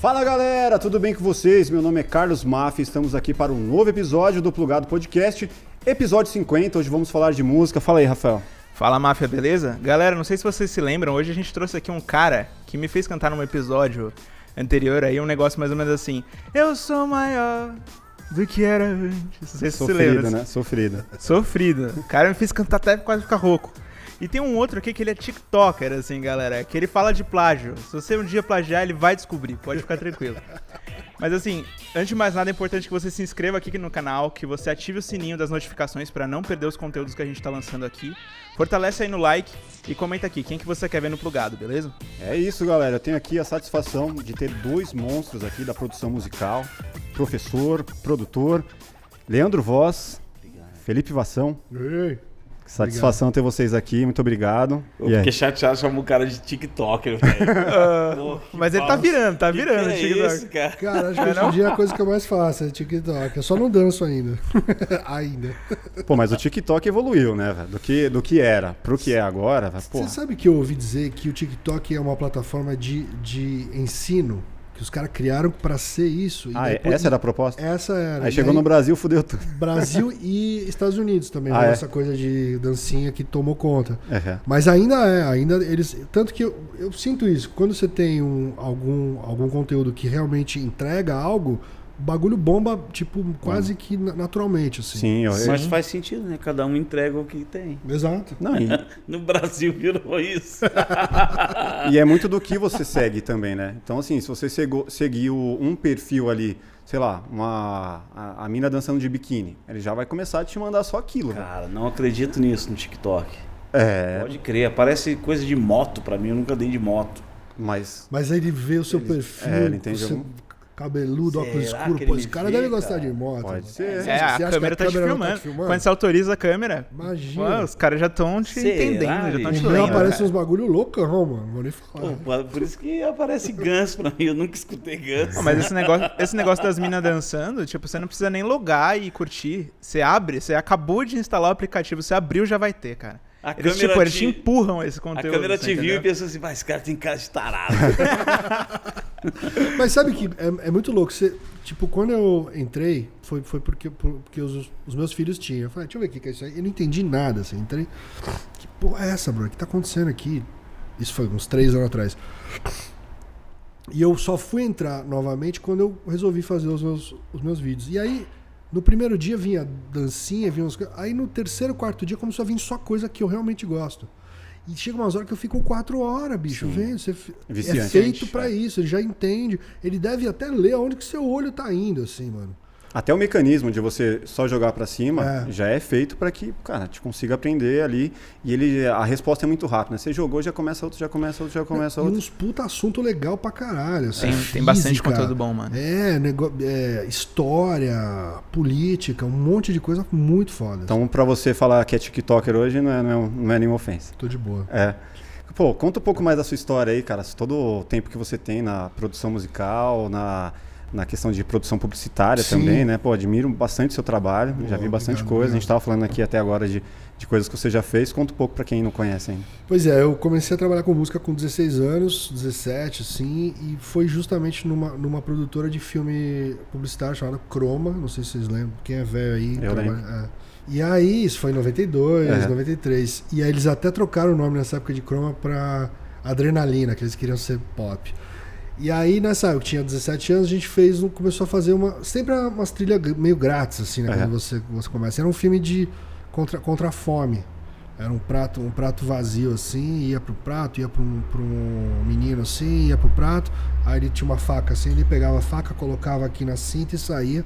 Fala galera, tudo bem com vocês? Meu nome é Carlos Maffi, estamos aqui para um novo episódio do Plugado Podcast, episódio 50. Hoje vamos falar de música. Fala aí, Rafael. Fala máfia, beleza? Galera, não sei se vocês se lembram, hoje a gente trouxe aqui um cara que me fez cantar num episódio anterior aí, um negócio mais ou menos assim: Eu sou maior do que era antes. Não sei se você se lembra. Né? Sofrida. Sofrida. O cara me fez cantar até quase ficar rouco. E tem um outro aqui que ele é TikToker, assim, galera, que ele fala de plágio. Se você um dia plagiar, ele vai descobrir, pode ficar tranquilo. Mas assim, antes de mais nada, é importante que você se inscreva aqui no canal, que você ative o sininho das notificações para não perder os conteúdos que a gente tá lançando aqui. Fortalece aí no like e comenta aqui quem que você quer ver no plugado, beleza? É isso, galera. Eu tenho aqui a satisfação de ter dois monstros aqui da produção musical: professor, produtor, Leandro Voz, Felipe Vação. Ei, Satisfação ter vocês aqui, muito obrigado. Eu E aí? fiquei chateado, chamou o cara de TikToker, velho. Que Mas ele tá virando, tá Que virando que é TikTok. isso, cara? cara, acho que hoje em dia é a coisa que eu mais faço é TikTok. Eu só não danço ainda. ainda. Pô, mas o TikTok evoluiu, né, velho? Do que, do que era pro que é agora, velho. Pô, Você sabe que eu ouvi dizer que o TikTok é uma plataforma de, de ensino? Que os caras criaram pra ser isso. ah, é- depois- essa era a proposta? Essa era. Aí E chegou no Brasil, fudeu tudo. Brasil e Estados Unidos também. Ah, né? é? Essa coisa de dancinha que tomou conta. É, Mas ainda é, ainda eles. Tanto que eu, eu sinto isso. Quando você tem um, algum, algum conteúdo que realmente entrega algo, o bagulho bomba, tipo, quase que na- naturalmente, assim. Sim, eu, Mas faz sentido, né? Cada um entrega o que tem. Exato. Não, e, No Brasil virou isso. e é muito do que você segue também, né? Então, assim, se você o- um perfil ali, sei lá, uma, a, a mina dançando de biquíni, ele já vai começar a te mandar só aquilo. velho. Cara, não acredito nisso no TikTok. É, Pode crer, aparece coisa de moto pra mim, eu nunca dei de moto. mas Mas aí ele vê o seu perfil, é, ele entende você algum- cabeludo, óculos Será escuro. que Pô, esse cara me deve vê, gostar cara? de moto. pode mano. ser. É, Você a acha que a câmera tá te câmera não filmando. tá te filmando? Quando você autoriza a câmera, Imagina. Pô, os caras já estão te Será, entendendo, já estão te lendo. aparece uns bagulho loucão, mano. Vou nem Pô, falar. por isso que aparece ganso pra mim, eu nunca escutei ganso. Pô, Mas esse negócio, esse negócio das minas dançando, tipo, você não precisa nem logar e curtir. Você abre, você acabou de instalar o aplicativo, você abriu, já vai ter, cara. A Eles, câmera tipo, eles te te- empurram esse A conteúdo. câmera você te viu e pensou assim, vai, esse cara tem cara de tarado. Mas sabe que é, é muito louco. Você, tipo, quando eu entrei, foi, foi porque, por- porque os, os meus filhos tinham. Eu falei, deixa eu ver o que que é isso aí. Eu não entendi nada, assim. Entrei. Que porra é essa, bro? O que tá acontecendo aqui? Isso foi uns três anos atrás. E eu só fui entrar novamente quando eu resolvi fazer os meus, os meus vídeos. E aí, no primeiro dia vinha dancinha, vinha uns... Aí no terceiro, quarto dia começou a vir só coisa que eu realmente gosto. E chega umas horas que eu fico quatro horas, bicho, Sim. vendo? Você, é Viciante. feito pra É. isso, ele já entende. Ele deve até ler aonde que seu olho tá indo, assim, mano. Até o mecanismo de você só jogar pra cima É. já é feito pra que, cara, te consiga aprender ali. E ele, a resposta é muito rápida. né? Você jogou, já começa outro, já começa outro, já começa e outro. uns puta assunto legal pra caralho. Assim, Tem, tem bastante física, conteúdo bom, mano. É, nego- é, história, política, um monte de coisa muito foda. Então, pra você falar que é TikToker hoje, não é, não é, não é nenhuma ofensa. Tô de boa. É. Pô, conta um pouco mais da sua história aí, cara. Todo o tempo que você tem na produção musical, na, na questão de produção publicitária Sim. também, né? Pô, admiro bastante o seu trabalho. Boa, já vi bastante obrigado, coisa. A gente obrigado. tava falando aqui até agora de, de coisas que você já fez. Conta um pouco pra quem não conhece ainda. Pois é, eu comecei a trabalhar com música com 16 anos, 17, assim, e foi justamente numa, numa produtora de filme publicitário chamada Chroma, não sei se vocês lembram, quem é velho aí. Eu lembro. é. E aí, isso foi em 92, É. 93. E aí eles até trocaram o nome nessa época de Chroma pra Adrenalina, que eles queriam ser pop. E aí, nessa eu tinha 17 anos, a gente fez, começou a fazer uma. Sempre umas trilhas meio grátis, assim, né? É. Quando você, você começa. Era um filme de. contra, contra a fome. Era um prato, um prato vazio assim, ia pro prato, ia pra um, pra um menino assim, ia pro prato, aí ele tinha uma faca assim, ele pegava a faca, colocava aqui na cinta e saía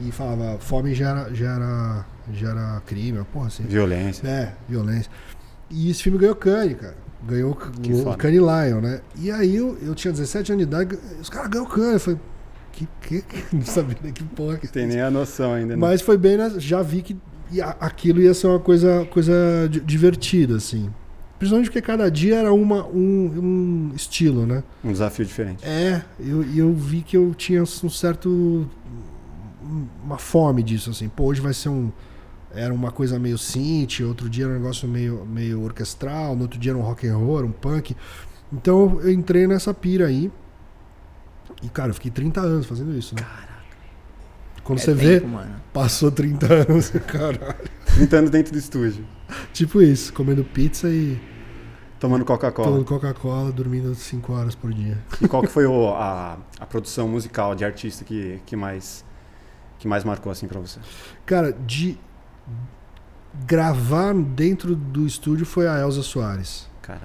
e falava, fome já era, já era, já era crime, porra assim. Violência. É, violência. E esse filme ganhou Cannes, cara. Ganhou Que o. Cannes Lion, né? E aí eu, eu tinha 17 anos de idade, os caras ganhou Cannes. Eu falei, que, que, não sabia nem que porra que Tem nem a noção ainda, né? mas foi bem, na- já vi que aquilo ia ser uma coisa, coisa di- divertida, assim. Principalmente porque cada dia era uma, um, um estilo, né? Um desafio diferente. É, eu, e eu vi que eu tinha um certo. uma fome disso, assim. Pô, hoje vai ser um. Era uma coisa meio synth, outro dia era um negócio meio, meio orquestral, no outro dia era um rock and roll, um punk. Então eu entrei nessa pira aí. E, cara, eu fiquei 30 anos fazendo isso, né? Quando É você vê, tempo, mano. passou 30 anos, caralho. 30 anos dentro do estúdio, Tipo isso, comendo pizza e tomando Coca-Cola. tomando Coca-Cola, dormindo 5 horas por dia. E qual que foi o- a, a produção musical de artista que, que mais que mais marcou assim pra você? Cara, de gravar dentro do estúdio foi a Elza Soares. Cara,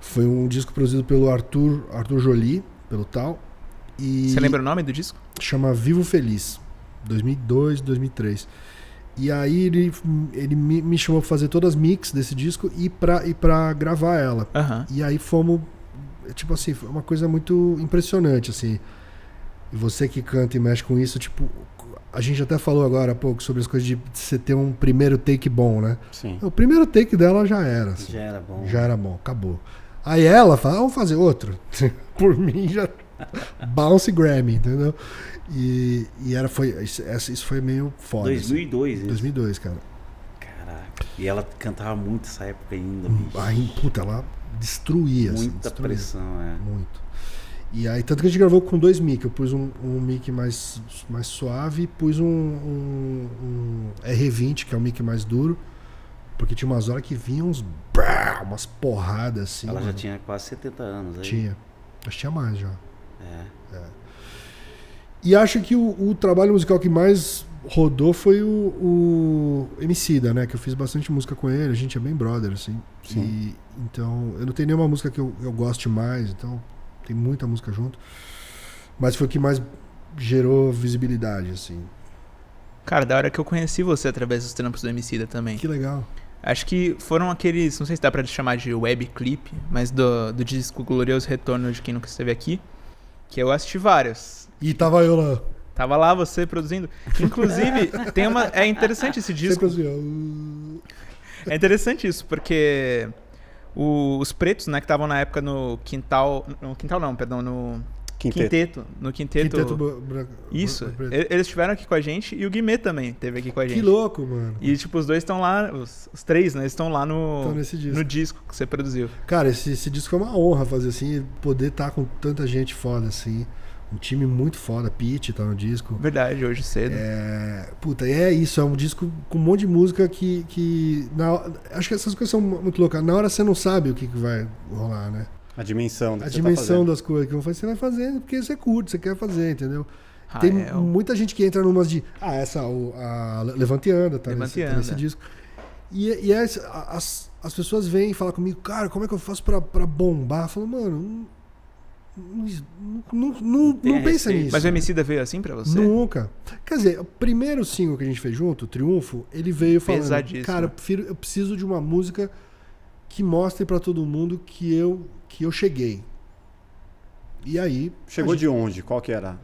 Foi um disco produzido pelo Arthur, Arthur Jolie, pelo tal. E Você lembra o nome do disco? chama Vivo Feliz, 2002, 2003. E aí ele, ele me, chamou pra fazer todas as mix desse disco e pra, e pra gravar ela. Aham. E aí fomos, tipo assim, foi uma coisa muito impressionante, assim. E você que canta e mexe com isso, tipo, a gente até falou agora há pouco sobre as coisas de você ter um primeiro take bom, né? sim. O primeiro take dela já era, assim. Já era bom. Já era bom, acabou. Aí ela fala, ah, vamos fazer outro. Por mim já. Bounce Grammy, entendeu? E, e era, foi, isso, isso foi meio foda. assim. 2002, isso. 2002, cara. Caraca. E ela cantava muito essa época ainda, bicho. Aí, puta, ela destruía. assim, Muita destruía. pressão, é. Muito. E aí, tanto que a gente gravou com dois mic. Eu pus um, um mic mais, mais suave e pus um, um, um R20, que é o mic mais duro. Porque tinha umas horas que vinham uns. brá, umas porradas assim. ela já mano. tinha quase 70 anos aí. Tinha. Acho que tinha mais já. É. E acho que o, o trabalho musical que mais rodou foi o, o Emicida, né? Que eu fiz bastante música com ele, a gente é bem brother, assim. Sim. E, então, eu não tenho nenhuma música que eu, eu goste mais, então tem muita música junto. Mas foi o que mais gerou visibilidade, assim. Cara, da hora que eu conheci você através dos trampos do Emicida também. Que legal. Acho que foram aqueles, não sei se dá pra chamar de web clip, mas do, do disco Glorioso Retorno de Quem Nunca Esteve Aqui, que eu assisti vários. E tava eu lá. Tava lá você produzindo. Inclusive, tem uma. É interessante esse disco. É interessante isso, porque o- os pretos, né, que estavam na época no quintal. No quintal não, perdão, no Quinteto. quinteto. No quinteto. Quinteto bra- bra- isso. Eles estiveram aqui com a gente e o Guimê também teve aqui com a gente. Que louco, mano. E tipo, os dois estão lá, os, os três, né? Estão lá no, disco. no disco que você produziu. Cara, esse, esse disco é uma honra fazer assim, poder estar com tanta gente foda assim. Um time muito foda, Pete tá no disco. Verdade, hoje cedo. É, puta, e é isso, é um disco com um monte de música que. que na, acho que essas coisas são muito loucas. Na hora você não sabe o que, que vai rolar, né? A dimensão do A que você tá dimensão fazendo. das coisas que vão fazer, você vai fazendo porque você curte, você quer fazer, entendeu? Ah, Tem é, muita gente que entra numas de. Ah, essa, o, a Levante Anda, tá, Levante nesse, e tá nesse Anda. disco. E, e as, as, as pessoas vêm e falam comigo, cara, como é que eu faço pra, pra bombar? Eu falo, mano, não, não, não, pensa nisso. Mas o Emicida veio assim pra você? Nunca. Quer dizer, o primeiro single que a gente fez junto, o Triunfo, ele veio falando, cara, eu, prefiro- eu preciso de uma música que mostre pra todo mundo que eu que eu cheguei. E aí, Chegou a de onde? Qual que era?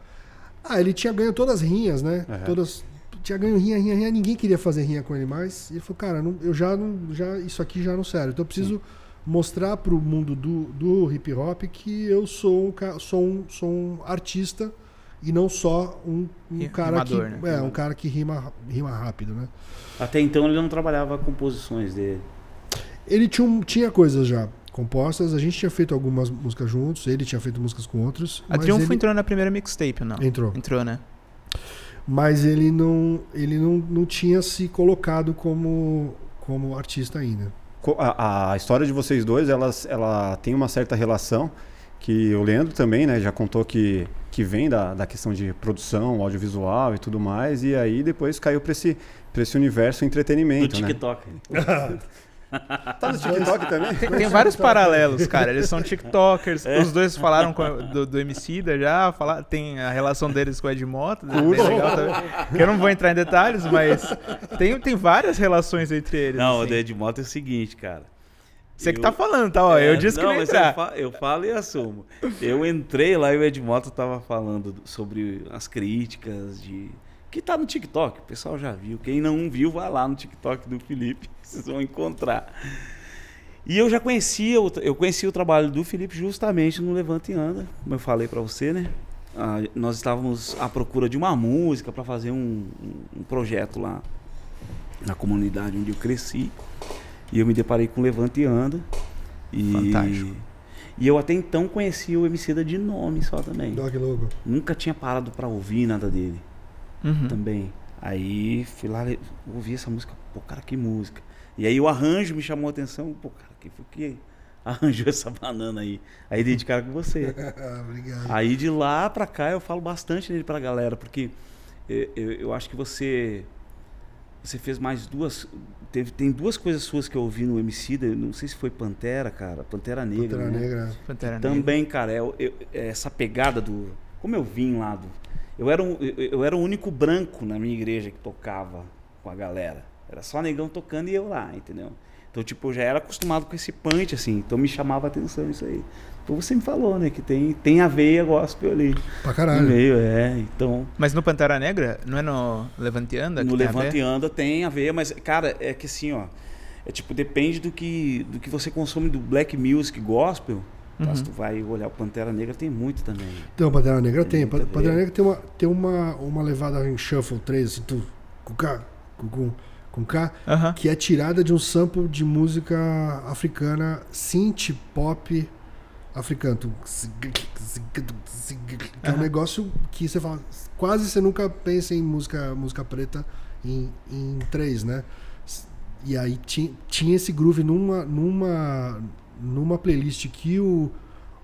ah, ele tinha ganho todas as rinhas, né? Aham. Todas tinha ganho rinha, rinha, rinha, ninguém queria fazer rinha com ele mais. E ele falou, cara, não- eu já não, já isso aqui já não serve. Então eu preciso mostrar pro mundo do, do hip hop que eu sou um, sou um, sou um artista e não só um, um Ri- cara que rimador, né? é um cara que rima rima rápido, né? Até então ele não trabalhava composições dele. Ele tinha, tinha coisas já compostas, a gente tinha feito algumas músicas juntos, ele tinha feito músicas com outros, A Triunfo ele, entrou na primeira mixtape, não? entrou. Entrou, né? mas ele não ele não, não tinha se colocado como como artista ainda. A, a história de vocês dois, elas, ela tem uma certa relação que o Leandro também, né, já contou que, que vem da, da questão de produção, audiovisual e tudo mais, e aí depois caiu para esse, pra esse universo Do entretenimento, né? Tá no TikTok também? Tem, tem vários paralelos, cara. Eles são TikTokers. É. Os dois falaram com do, do Emicida já. Falar, tem a relação deles com o Ed Mota. né? Que eu não vou entrar em detalhes, mas tem, tem várias relações entre eles. Não, o assim. do Edmoto é o seguinte, cara. Você que Eu- tá falando, tá? Ó, eu É, disse que não, não ia mas eu, entrar. fa- eu falo e assumo. Eu entrei lá e o Edmoto tava falando do- sobre as críticas de. Que tá no TikTok, o pessoal já viu. Quem não viu, vai lá no TikTok do Felipe, vocês vão encontrar. E eu já conhecia, eu conhecia o trabalho do Felipe justamente no Levante e Anda, como eu falei pra você, né? Ah, nós estávamos à procura de uma música para fazer um, um- projeto lá na comunidade onde eu cresci. E eu me deparei com Levante e Anda. E, Fantástico. E eu até então conhecia o Emicida de nome só também. Que louco. Nunca tinha parado pra ouvir nada dele Uhum. também. Aí fui lá, ouvi essa música, pô, cara, que música. E aí o arranjo me chamou a atenção, pô, cara, quem foi que arranjou essa banana aí? Aí dei de cara com você. Ah, Obrigado. Aí de lá pra cá eu falo bastante dele pra galera, porque eu, eu, eu acho que você você fez mais duas teve tem duas coisas suas que eu ouvi no eu não sei se foi Pantera, cara, Pantera Negra, Pantera né? Negra. Pantera Negra. Também, cara, é, eu- é essa pegada do. Como eu vim lá do. Eu era, um- eu, era o único branco na minha igreja que tocava com a galera. Era só negão tocando e eu lá, entendeu? Então, tipo, eu já era acostumado com esse punch, assim. Então me chamava a atenção isso aí. Então você me falou, né, que tem, tem a veia gospel ali. Pra No caralho. meio, é. Então. Mas no Pantera Negra, não é no Levante e Anda? que No Levante e Anda tem a veia, mas, cara, é que assim, ó. É tipo, depende do que, do que você consome do black music gospel. Tá? Uhum. Se tu vai olhar o Pantera Negra, tem muito também. Então, Pantera Negra Tem tem. muita Pantera. Negra tem uma, tem uma, uma levada em Shuffle 3, assim, tu, com K, com, com, com K, Aham. que é tirada de um sample de música africana, synth pop africano. É um negócio que você fala, quase você nunca pensa em música, música preta em, em três, né? E aí tinha, tinha esse groove numa, numa, numa playlist que o,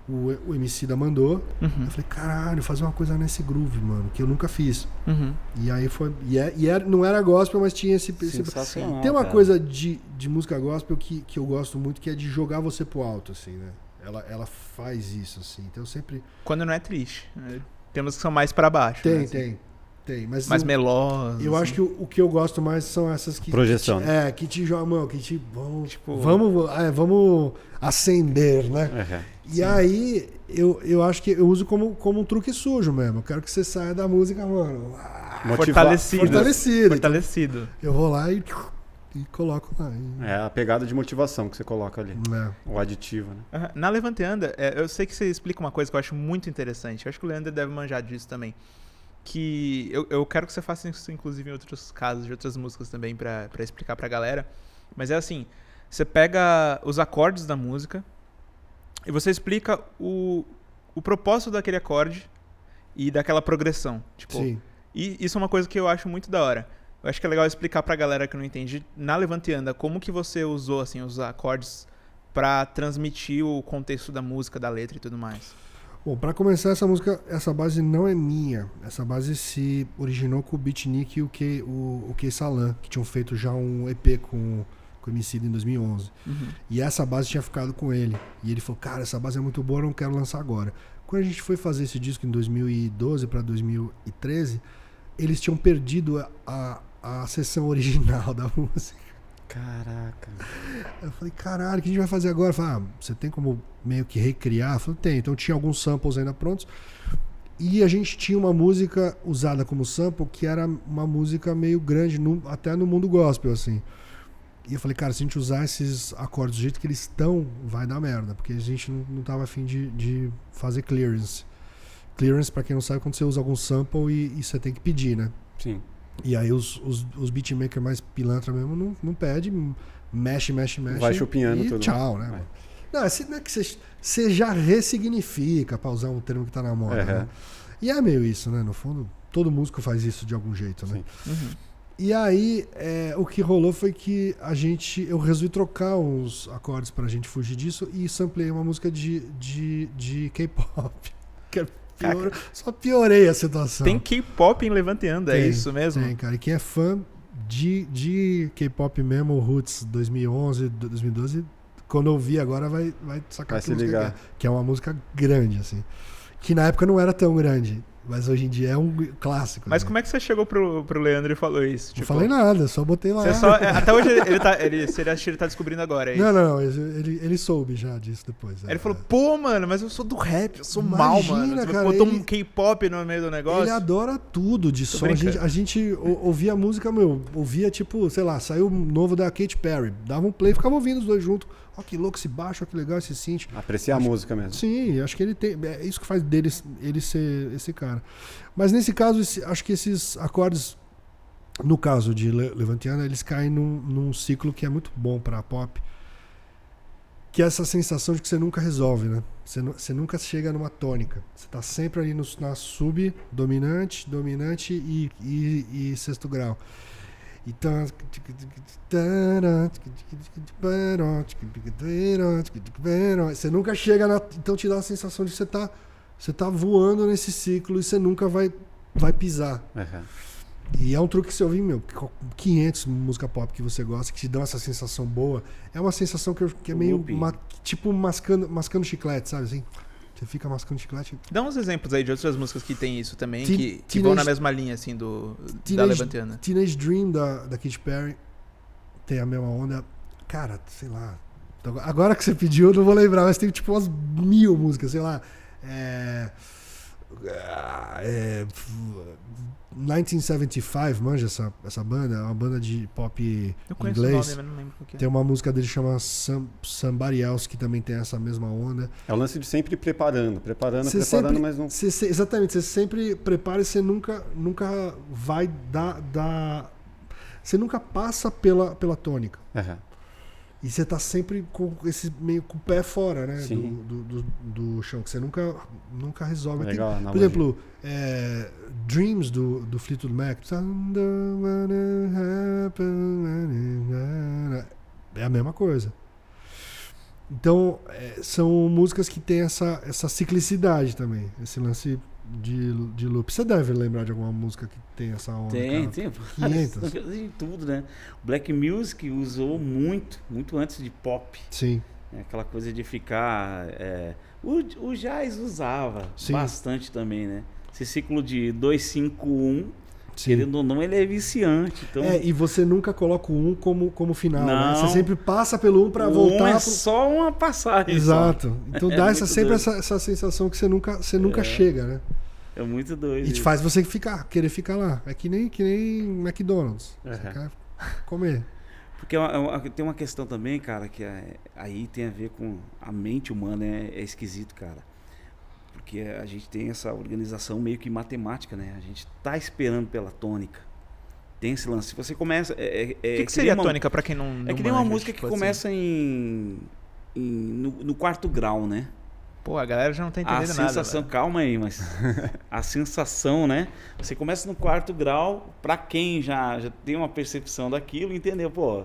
o, o MC da mandou. Uhum. Eu falei, caralho, fazer uma coisa nesse groove, mano, que eu nunca fiz. Uhum. E aí foi. E, é, e era, não era gospel, mas tinha esse. esse tem uma cara. coisa de, de música gospel que, que eu gosto muito, que é de jogar você pro alto, assim, né? Ela, ela faz isso, assim. Então eu sempre. Quando não é triste. né? Temos que são mais pra baixo. Tem, né? tem. Tem. Mas Mais eu, melosas. eu acho que o, o que eu gosto mais são essas que. Projeção, Que te, né? é, que te jogam, mano, que te. Vão, Tipo- vamos, é, vamos acender, né? É. E aí, eu, eu acho que eu uso como, como um truque sujo mesmo. Eu quero que você saia da música, mano. Fortalecido. Fortalecido. Fortalecido. Eu vou lá e, e coloco lá. E, É a pegada de motivação que você coloca ali. né? O aditivo, né? Aham. Na Levante e Anda, é, eu sei que você explica uma coisa que eu acho muito interessante. Eu acho que o Leandro deve manjar disso também. Que eu, eu quero que você faça isso, inclusive, em outros casos, de outras músicas também, pra, pra explicar pra galera. Mas é assim: você pega os acordes da música e você explica o, o propósito daquele acorde e daquela progressão. Tipo, Sim. E isso é uma coisa que eu acho muito da hora. Eu acho que é legal explicar pra galera que não entende na Levante Anda como que você usou assim os acordes pra transmitir o contexto da música, da letra e tudo mais. Bom, pra começar, essa música, essa base não é minha. Essa base se originou com o Beatnik e o Key, o, o Key Salan, que tinham feito já um EP com, com o MC em 2011. E essa base tinha ficado com ele. E ele falou, cara, essa base é muito boa, eu não quero lançar agora. Quando a gente foi fazer esse disco em 2012 para 2013, eles tinham perdido a, a, a sessão original da música. Caraca. Eu falei, caralho, o que a gente vai fazer agora? Eu falei, ah, você tem como meio que recriar? Eu falei, tem. Então tinha alguns samples ainda prontos. E a gente tinha uma música usada como sample que era uma música meio grande, no- até no mundo gospel, assim. E eu falei, cara, se a gente usar esses acordes do jeito que eles estão, vai dar merda. Porque a gente não, não tava afim de, de fazer clearance. Clearance, pra quem não sabe, é quando você usa algum sample e, e você tem que pedir, né? Sim. E aí os, os, os beatmakers mais pilantra mesmo não, não pede, mexe, mexe, mexe. Vai chupinhando e tudo. tchau, né? Vai. mano? Não, assim, não é que você, já ressignifica, pra usar um termo que tá na moda. Aham. né? E é meio isso, né? No fundo, todo músico faz isso de algum jeito, né? Sim. E aí, é, o que rolou foi que a gente. Eu resolvi trocar uns acordes pra gente fugir disso e samplei uma música de, de, de K-pop. Que é pior- Só piorei a situação. Tem K-pop em Levante e Anda, é Tem, isso mesmo? Tem, cara. E quem é fã de, de K-pop mesmo, Roots 2011, 2012, quando eu vi agora vai, vai sacar Vai que se ligar. Que, é, que é uma música grande, assim. Que na época não era tão grande, mas hoje em dia é um clássico. Mas né? como é que você chegou pro, pro Leandro e falou isso? Não falei nada, só botei lá. Só, é, até hoje ele, ele tá, ele, você acha que ele tá descobrindo agora, é isso? Não, não, não. Ele, ele soube já disso depois. Aí é. ele falou, pô, mano, mas eu sou do rap, eu sou mal, Imagina, mano. Você cara, botou ele- um K-pop no meio do negócio. Ele adora tudo de som. A gente, a gente ou- ouvia música, meu, ouvia tipo, sei lá, saiu novo da Katy Perry. Dava um play e ficava ouvindo os dois juntos. Ó, que louco esse baixo, ó, que legal esse synth. Apreciar a música mesmo. Sim, acho que ele tem. É isso que faz dele ele ser esse cara. Mas nesse caso, esse- acho que esses acordes, no caso de Le- Levantiana, eles caem num, num ciclo que é muito bom pra pop. que é essa sensação de que você nunca resolve, né? Você, você nunca chega numa tônica. Você tá sempre ali no, na sub, dominante, dominante e, e, e sexto grau. Então. Você nunca chega na. Então te dá a sensação de que você tá, você tá voando nesse ciclo e você nunca vai, vai pisar. Aham. E é um truque que você ouvir, meu, 500 música pop que você gosta, que te dão essa sensação boa. É uma sensação que, eu- que é meio. Ma- tipo mascando, mascando chiclete, sabe assim? Você fica mascando chiclete. Dá uns exemplos aí de outras músicas que tem isso também, Teen- que, que Teenage- vão na mesma linha, assim, do, da Teenage- Levantiana. Teenage Dream da, da Katy Perry tem a mesma onda. Cara, sei lá. Então, Agora que você pediu, eu não vou lembrar, mas tem tipo umas mil músicas, sei lá. É. ah, é 1975, manja essa, essa banda? É uma banda de pop Eu conheço inglês. o nome, mas não lembro qual que é. Tem uma música dele que chama Some, Somebody Else, que também tem essa mesma onda. É o lance de sempre preparando, preparando, Você preparando, sempre- mas não. Se- exatamente, você sempre prepara e você nunca, nunca vai dar, dar. Você nunca passa pela, pela tônica. Aham. E você tá sempre com esse meio com o pé fora, né? Do, do, do, do chão, que você nunca, nunca resolve. Tem- Legal, a por exemplo, é, Dreams do, do Fleetwood Mac. É a mesma coisa. Então, é, são músicas que têm essa, essa ciclicidade também. Esse lance de, de loop. Você deve lembrar de alguma música que tem essa onda. Tem, cara. tem. 500. Tem tudo, né? Black Music usou muito, muito antes de pop. Sim. né? Aquela coisa de ficar. é, O, o jazz usava Sim. bastante também, né? Esse ciclo de 251, sim. querendo ou não, ele é viciante. Então, É, e você nunca coloca o 1 como, como final, né? Você sempre passa pelo 1 pra o voltar um é pro... só uma passagem. Exato. Então É dá essa, sempre essa, essa sensação que você nunca, você nunca É. chega, né? É muito doido. E te isso. faz você ficar, querer ficar lá. É que nem, que nem McDonald's. Você Uhum. quer comer. Porque é uma- é tem uma questão também, cara, que é- aí tem a ver com a mente humana, é, é esquisito, cara. Porque a gente tem essa organização meio que matemática, né? A gente tá esperando pela tônica. Tem esse lance. Se você começa. É, é, O é que, que nem seria uma- tônica pra quem não, não É que nem uma música tipo que assim? começa em. em- no, no quarto grau, né? Pô, a galera já não tá A entendendo nada. sensação, velho. calma aí, mas a sensação, né? Você começa no quarto grau, pra quem já, já tem uma percepção daquilo, entendeu? Pô,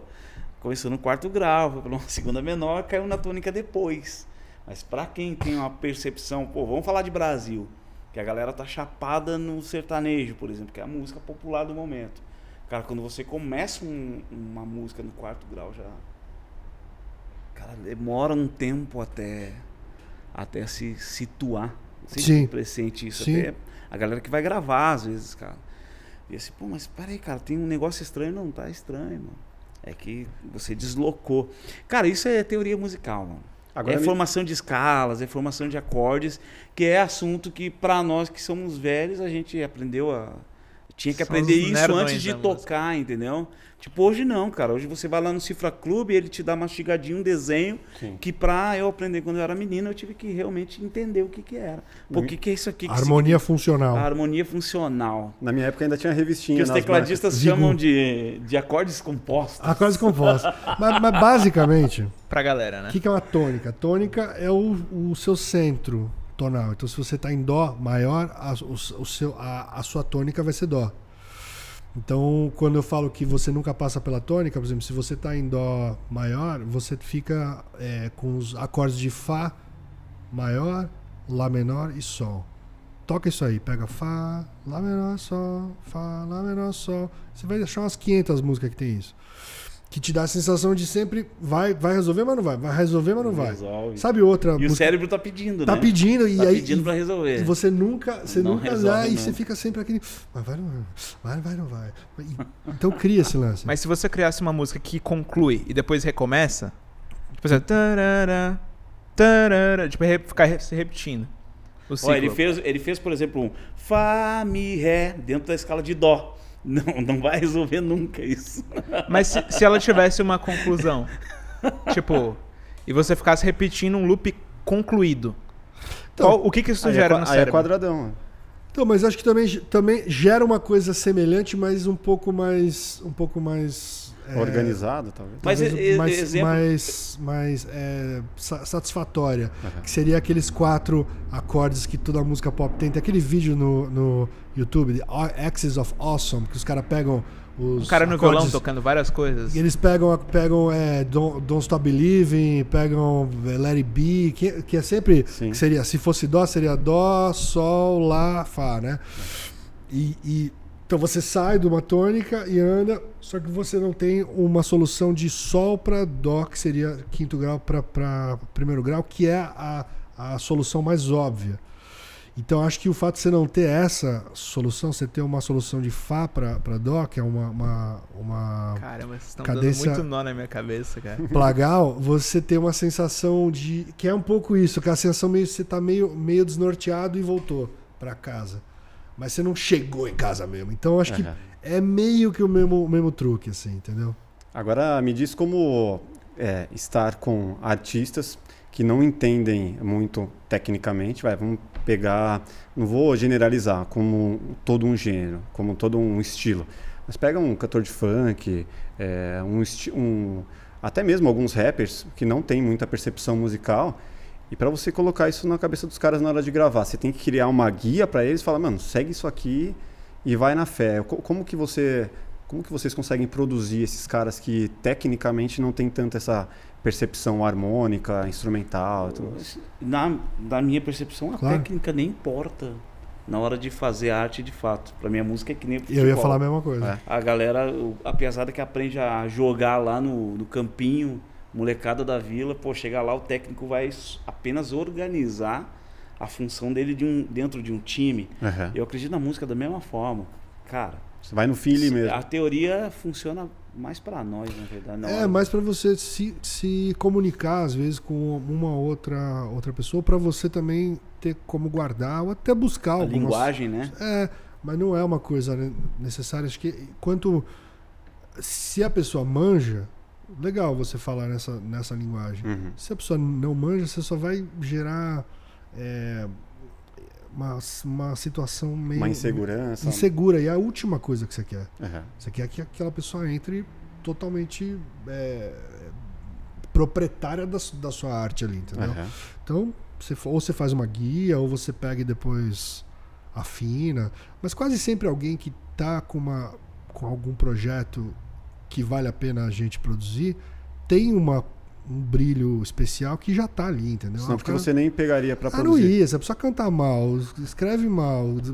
começou no quarto grau, foi pra uma segunda menor, caiu na tônica depois. Mas pra quem tem uma percepção, pô, vamos falar de Brasil, que a galera tá chapada no sertanejo, por exemplo, que é a música popular do momento. Cara, quando você começa um- uma música no quarto grau, já. Cara, demora um tempo até até se situar. Não sei se Sim. isso. Sim. Até a galera que vai gravar, às vezes, cara. E assim, pô, mas peraí, cara, tem um negócio estranho. Não, tá estranho, mano. É que você deslocou. Cara, isso é teoria musical, mano. Agora é me- formação de escalas, é formação de acordes, que é assunto que, pra nós que somos velhos, a gente aprendeu a. Tinha que São aprender isso nerdões antes de música. tocar, entendeu? Tipo, hoje não, cara. Hoje você vai lá no Cifra Clube, ele te dá mastigadinho um desenho Sim. que pra eu aprender quando eu era menino, eu tive que realmente entender o que que era. Pô, o Uhum. que que é isso aqui? que Harmonia significa? funcional. A harmonia funcional. Na minha época ainda tinha revistinha. Que os tecladistas Zigu. chamam de, de acordes compostos. A quase composta. mas, mas basicamente, Pra galera, né? o que, que é uma tônica? Tônica é o, o seu centro tonal. Então, se você está em Dó maior, a, o, o seu, a, a sua tônica vai ser Dó. Então, quando eu falo que você nunca passa pela tônica, por exemplo, se você está em Dó maior, você fica é, com os acordes de Fá maior, Lá menor e Sol. Toca isso aí, pega Fá, Lá menor, Sol, Fá, Lá menor, Sol. Você vai achar umas 500 músicas que tem isso. Que te dá a sensação de sempre vai, vai resolver, mas não vai. Vai resolver, mas não vai. Resolve. Sabe outra E o cérebro tá pedindo, Tá né? pedindo e Tá aí pedindo pra resolver. e você nunca, você Não nunca resolve, dá e não. você fica sempre aquele, mas vai, não vai, vai, não vai. E- então cria esse lance. Mas se você criasse uma música que conclui e depois recomeça, tipo assim, tarará, tarará, tipo, ficar se repetindo. O Ó, ele fez, ele fez, por exemplo, um Fá, Mi, Ré dentro da escala de Dó. Não, não vai resolver nunca isso. Mas se, se ela tivesse uma conclusão, tipo, e você ficasse repetindo um loop concluído, Então, qual- o que que isso Aí, é, gera qua- no aí é cérebro? quadradão. Então, mas acho que também, também gera uma coisa semelhante, mas um pouco mais, um pouco mais é, Organizado, talvez. Mas talvez mais, exemplo- mais, mais é, sa- satisfatória. Aham. Que seria aqueles quatro acordes que toda música pop tem. Tem aquele vídeo no, no YouTube, The Axis of Awesome, que os caras pegam os. Um cara no acordes, violão tocando várias coisas. Eles pegam, pegam é, Don't, Don't Stop Believing, pegam é, Let It Be, que, que é sempre. Que seria, se fosse Dó, seria Dó, Sol, Lá, Fá, né? E, e- então você sai de uma tônica e anda, só que você não tem uma solução de Sol para Dó, que seria quinto grau para primeiro grau, que é a, a solução mais óbvia. Então acho que o fato de você não ter essa solução, você ter uma solução de Fá para Dó, que é uma, uma, uma Caramba, vocês estão Cadência- dando muito nó na minha cabeça, cara. plagal, você tem uma sensação de. Que é um pouco isso, que é a sensação meio você tá meio, meio desnorteado e voltou para casa. Mas você não chegou em casa mesmo. Então acho que Aham. é meio que o mesmo, o mesmo truque, assim, entendeu? Agora me diz como é, estar com artistas que não entendem muito tecnicamente, vai, vamos pegar, não vou generalizar como todo um gênero, como todo um estilo, mas pega um cantor de funk, é, um, um- até mesmo alguns rappers que não têm muita percepção musical, e para você colocar isso na cabeça dos caras na hora de gravar, você tem que criar uma guia para eles, e falar, mano, segue isso aqui e vai na fé. Co- Como que você como que vocês conseguem produzir esses caras que tecnicamente não tem tanto essa percepção harmônica, instrumental? Tudo. Na, na minha percepção, a Claro. técnica nem importa na hora de fazer arte de fato. Pra mim, a música é que nem E futebol. eu ia falar a mesma coisa. É. A galera, a pesada que aprende a jogar lá no, no campinho, molecada da vila, pô, chegar lá, o técnico vai apenas organizar a função dele de um, dentro de um time. Aham. Eu acredito na música da mesma forma. Cara, Você vai no feeling mesmo. a teoria funciona mais pra nós, na verdade. na É, hora. mais para você se, se comunicar, às vezes, com uma outra, outra pessoa, para você também ter como guardar ou até buscar a algumas, linguagem, né? É, mas não é uma coisa necessária. Acho que quanto. Se a pessoa manja, legal você falar nessa, nessa linguagem. Uhum. Se a pessoa não manja, você só vai gerar é, uma, uma situação meio. Uma insegurança. insegura. E é a última coisa que você quer. Aham. Você quer que aquela pessoa entre totalmente é, proprietária da, da sua arte ali, entendeu? Aham. Então, você, ou você faz uma guia, ou você pega e depois afina. Mas quase sempre alguém que tá com, uma, com algum projeto que vale a pena a gente produzir tem uma, um brilho especial que já tá ali, entendeu? Senão Ah, porque cara- você nem pegaria para ah, não produzir. ia. Se a pessoa cantar mal, escreve mal, des-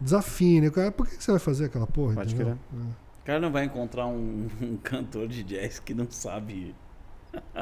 desafina. cara, Por que que você vai fazer aquela porra? Pode entendeu? O cara não vai encontrar um, um cantor de jazz que não sabe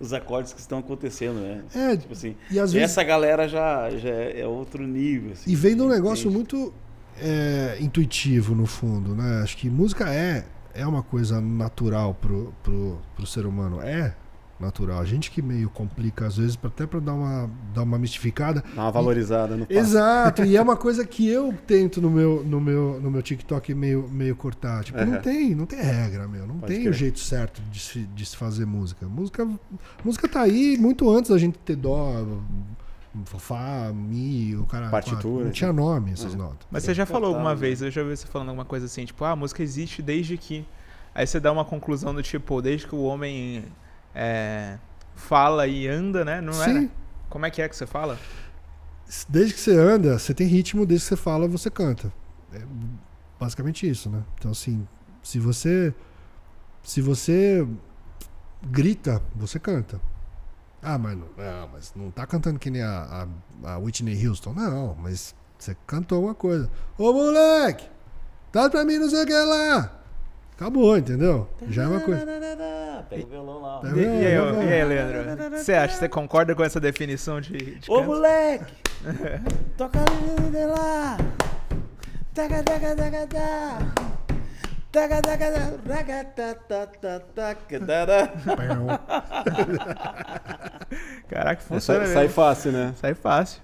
os acordes que estão acontecendo, né? É, Tipo assim, e às vezes. essa galera já, já é outro nível. Assim, E vem de um entende? negócio muito é, intuitivo, no fundo, né? Acho que música é, é uma coisa natural pro, pro, pro ser humano. É natural. A gente que meio complica, às vezes, até pra dar uma, dar uma mistificada. Dá uma valorizada no passo. Exato, e é uma coisa que eu tento no meu, no meu, no meu TikTok meio, meio cortar. Tipo, não Aham. tem, não tem regra, meu. Não Pode tem o jeito certo de se, de se fazer música. música. Música tá aí muito antes da gente ter dó, fá, mi, o cara. Partitura, Não tinha nome essas Uhum. notas. Mas você já falou alguma né? vez, eu já ouvi você falando alguma coisa assim, tipo, ah, a música existe desde que. Aí você dá uma conclusão do tipo, desde que o homem é, fala e anda, né? Não Sim. é? Como é que é que você fala? Desde que você anda, você tem ritmo, desde que você fala, você canta. É basicamente isso, né? Então, assim, se você. Se você grita, você canta. Ah, mas não, não, mas não tá cantando que nem a, a, a Whitney Houston. Não, mas você cantou uma coisa. Ô moleque! Dá pra mim não sei o que lá! Acabou, entendeu? Já é uma coisa. Pega o violão lá. E, vendo? e aí, e aí, Leandro? Você acha? Você concorda com essa definição de, de Ô canto? moleque! Toca lá! Taca, taca, taca, taca. Caraca, É, funciona sai, mesmo. sai fácil, né? Sai fácil.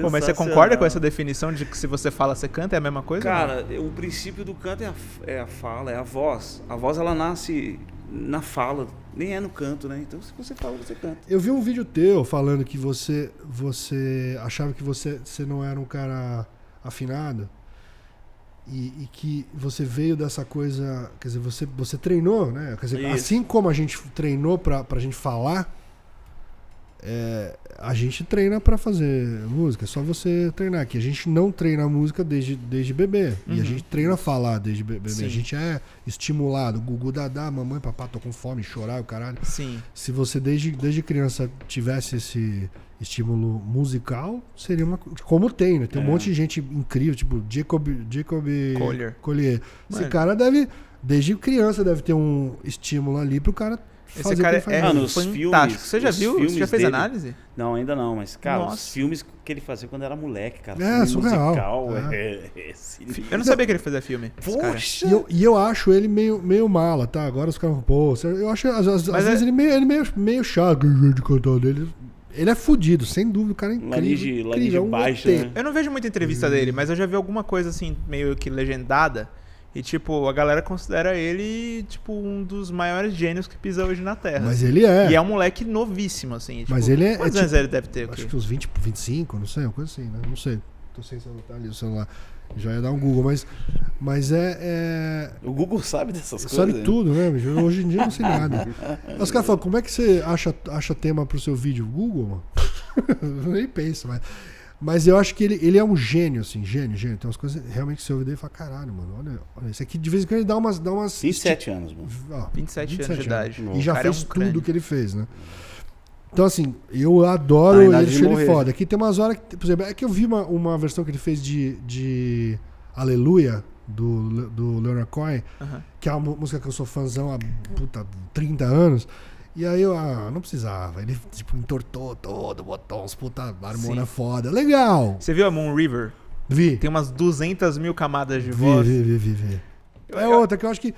Pô, mas você concorda com essa definição de que se você fala, você canta, é a mesma coisa? Cara, o princípio do canto é a, é a fala, é a voz. A voz ela nasce na fala, nem é no canto, né? Então se você fala, você canta. Eu vi um vídeo teu falando que você você achava que você, você não era um cara afinado. E, e que você veio dessa coisa. Quer dizer, você, você treinou, né? Quer dizer, Isso. assim como a gente treinou pra, pra gente falar, é, a gente treina pra fazer música. É só você treinar aqui. A gente não treina música desde, desde bebê. E a Uhum. gente treina falar desde be- bebê. Sim. A gente é estimulado. Gugu, dadá, mamãe, papá, tô com fome, chorar, o caralho. Sim. Se você desde, desde criança tivesse esse estímulo musical, seria uma. co- Como tem, né? Tem um É. monte de gente incrível, tipo Jacob, Jacob Collier. Collier. Esse Mano. cara deve, desde criança, deve ter um estímulo ali pro cara Esse cara é. Ah, nos fantástico. filmes- Você já viu? Você já fez dele- análise? Não, ainda não, mas, cara, Nossa. os filmes que ele fazia quando era moleque, cara. É, surreal. musical, É. é, é sinistro. Eu não sabia que ele fazia filme. Poxa! E eu, e eu acho ele meio, meio mala, tá? Agora os caras pô, eu acho, às, às- é- vezes ele meio, ele meio, meio chato de cantar dele. Ele é fudido, sem dúvida, o cara é incrível. Laringe- laringe incrível, é um baixa, né? Eu não vejo muita entrevista dele, mas eu já vi alguma coisa assim, meio que legendada. E, tipo, a galera considera ele, tipo, um dos maiores gênios que pisa hoje na Terra. Mas ele é. E é um moleque novíssimo, assim. Tipo, Mas ele é- Quantos é anos tipo- ele deve ter? o Acho que uns 20, 25, não sei, uma coisa assim, né? Não sei. Tô sem celular tá ali o celular. Já ia dar um Google, mas, mas é, é- O Google sabe dessas Sabe coisas. né? tudo, né? bicho? Hoje em dia eu não sei nada. Os caras falam, como é que você acha, acha tema pro seu vídeo? Google, mano. Eu Nem penso, mas. Mas eu acho que ele, ele é um gênio, assim, gênio, gênio. Tem umas coisas realmente que você ouve dele e fala, caralho, mano, olha, olha. Isso aqui de vez em quando ele dá umas. Dá umas 27 anos, mano. Ó, 27, anos de idade. E já O é fez um tudo crânio. que ele fez, né? Então, assim, eu adoro ele, acho ele foda. Aqui tem umas horas que, por exemplo, é que eu vi uma, uma versão que ele fez de, de Aleluia, do, do Leonard Cohen, Aham. que é uma música que eu sou fãzão há puta, 30 anos. E aí eu, ah, não precisava. Ele, tipo, entortou todo, botou uns puta harmonia Sim. foda. Legal! Você viu a Moon River? Vi. Tem umas 200 mil camadas de Vi, voz. vi, vi, vi, vi. É Eu- outra que eu acho que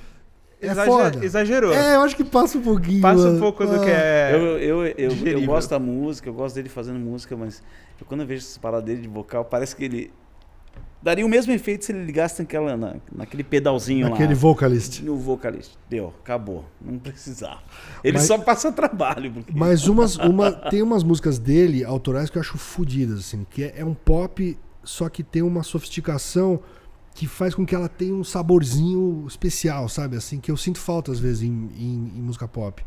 é Exager- foda. Exagerou. É, eu acho que passa um pouquinho. Passa um pouco do Ah. que é. Eu, eu, eu, eu, gosto da música, eu gosto dele fazendo música, mas eu, quando eu vejo essas paradas dele de vocal, parece que ele daria o mesmo efeito se ele ligasse naquela, na, naquele pedalzinho Aquele lá. vocalist. No vocalista. Deu, acabou. Não precisava. Ele Mas- só passa trabalho. Porque... Mas umas, uma, tem umas músicas dele, autorais, que eu acho fodidas, assim, que é, é um pop, só que tem uma sofisticação que faz com que ela tenha um saborzinho especial, sabe? Assim, que eu sinto falta às vezes em, em- em música pop.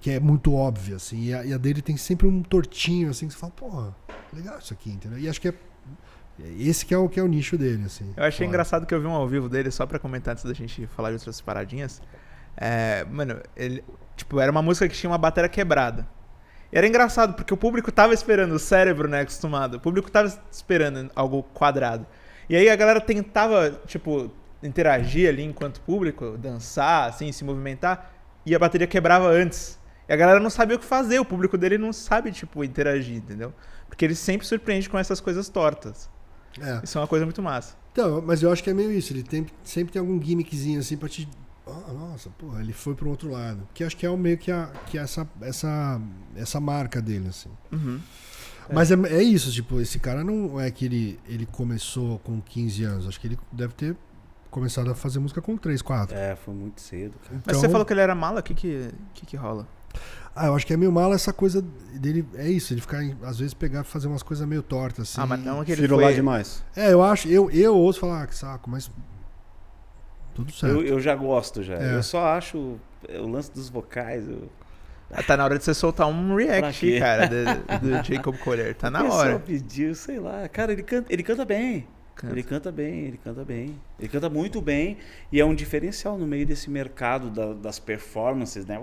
Que é muito óbvia, assim. E a, e a dele tem sempre um tortinho, assim, que você fala, porra, legal isso aqui, entendeu? E acho que é. Esse que é o, que é o nicho dele, assim. Eu achei engraçado que eu vi um ao vivo dele, só pra comentar antes da gente falar de outras paradinhas. É, mano, ele. Tipo, era uma música que tinha uma bateria quebrada. E era engraçado, porque o público tava esperando, o cérebro, né, acostumado. O público tava esperando algo quadrado. E aí a galera tentava, tipo, interagir ali enquanto público, dançar, assim, se movimentar, e a bateria quebrava antes. E a galera não sabia o que fazer, o público dele não sabe, tipo, interagir, entendeu? Porque ele sempre surpreende com essas coisas tortas. É. Isso é uma coisa muito massa. Então, mas eu acho que é meio isso. Ele tem, sempre tem algum gimmickzinho assim pra te. Ah, nossa, porra, ele foi pro outro lado. Que acho que é o meio que, a, que essa, essa, essa marca dele, assim. Uhum. Mas é, é isso, tipo, esse cara não é que ele, ele começou com 15 anos. Acho que ele deve ter começado a fazer música com 3, 4. É, foi muito cedo, cara. Mas você falou que ele era mala, o que que, que que rola? Ah, eu acho que é meio mala essa coisa dele. É isso, ele ficar, às vezes, pegar e fazer umas coisas meio tortas, assim. ah, mas não que ele Firular foi... demais. É, eu acho, eu, eu ouço falar, ah, que saco, mas. Tudo certo. Eu, eu já gosto já. É. Eu só acho é, o lance dos vocais. Eu... Ah, tá na hora de você soltar um react, cara, do, do Jacob Collier. Tá na hora. pediu, sei lá. Cara, ele canta, ele canta bem. Canta. Ele canta bem, ele canta bem. Ele canta muito bem e é um diferencial no meio desse mercado da- das performances, né?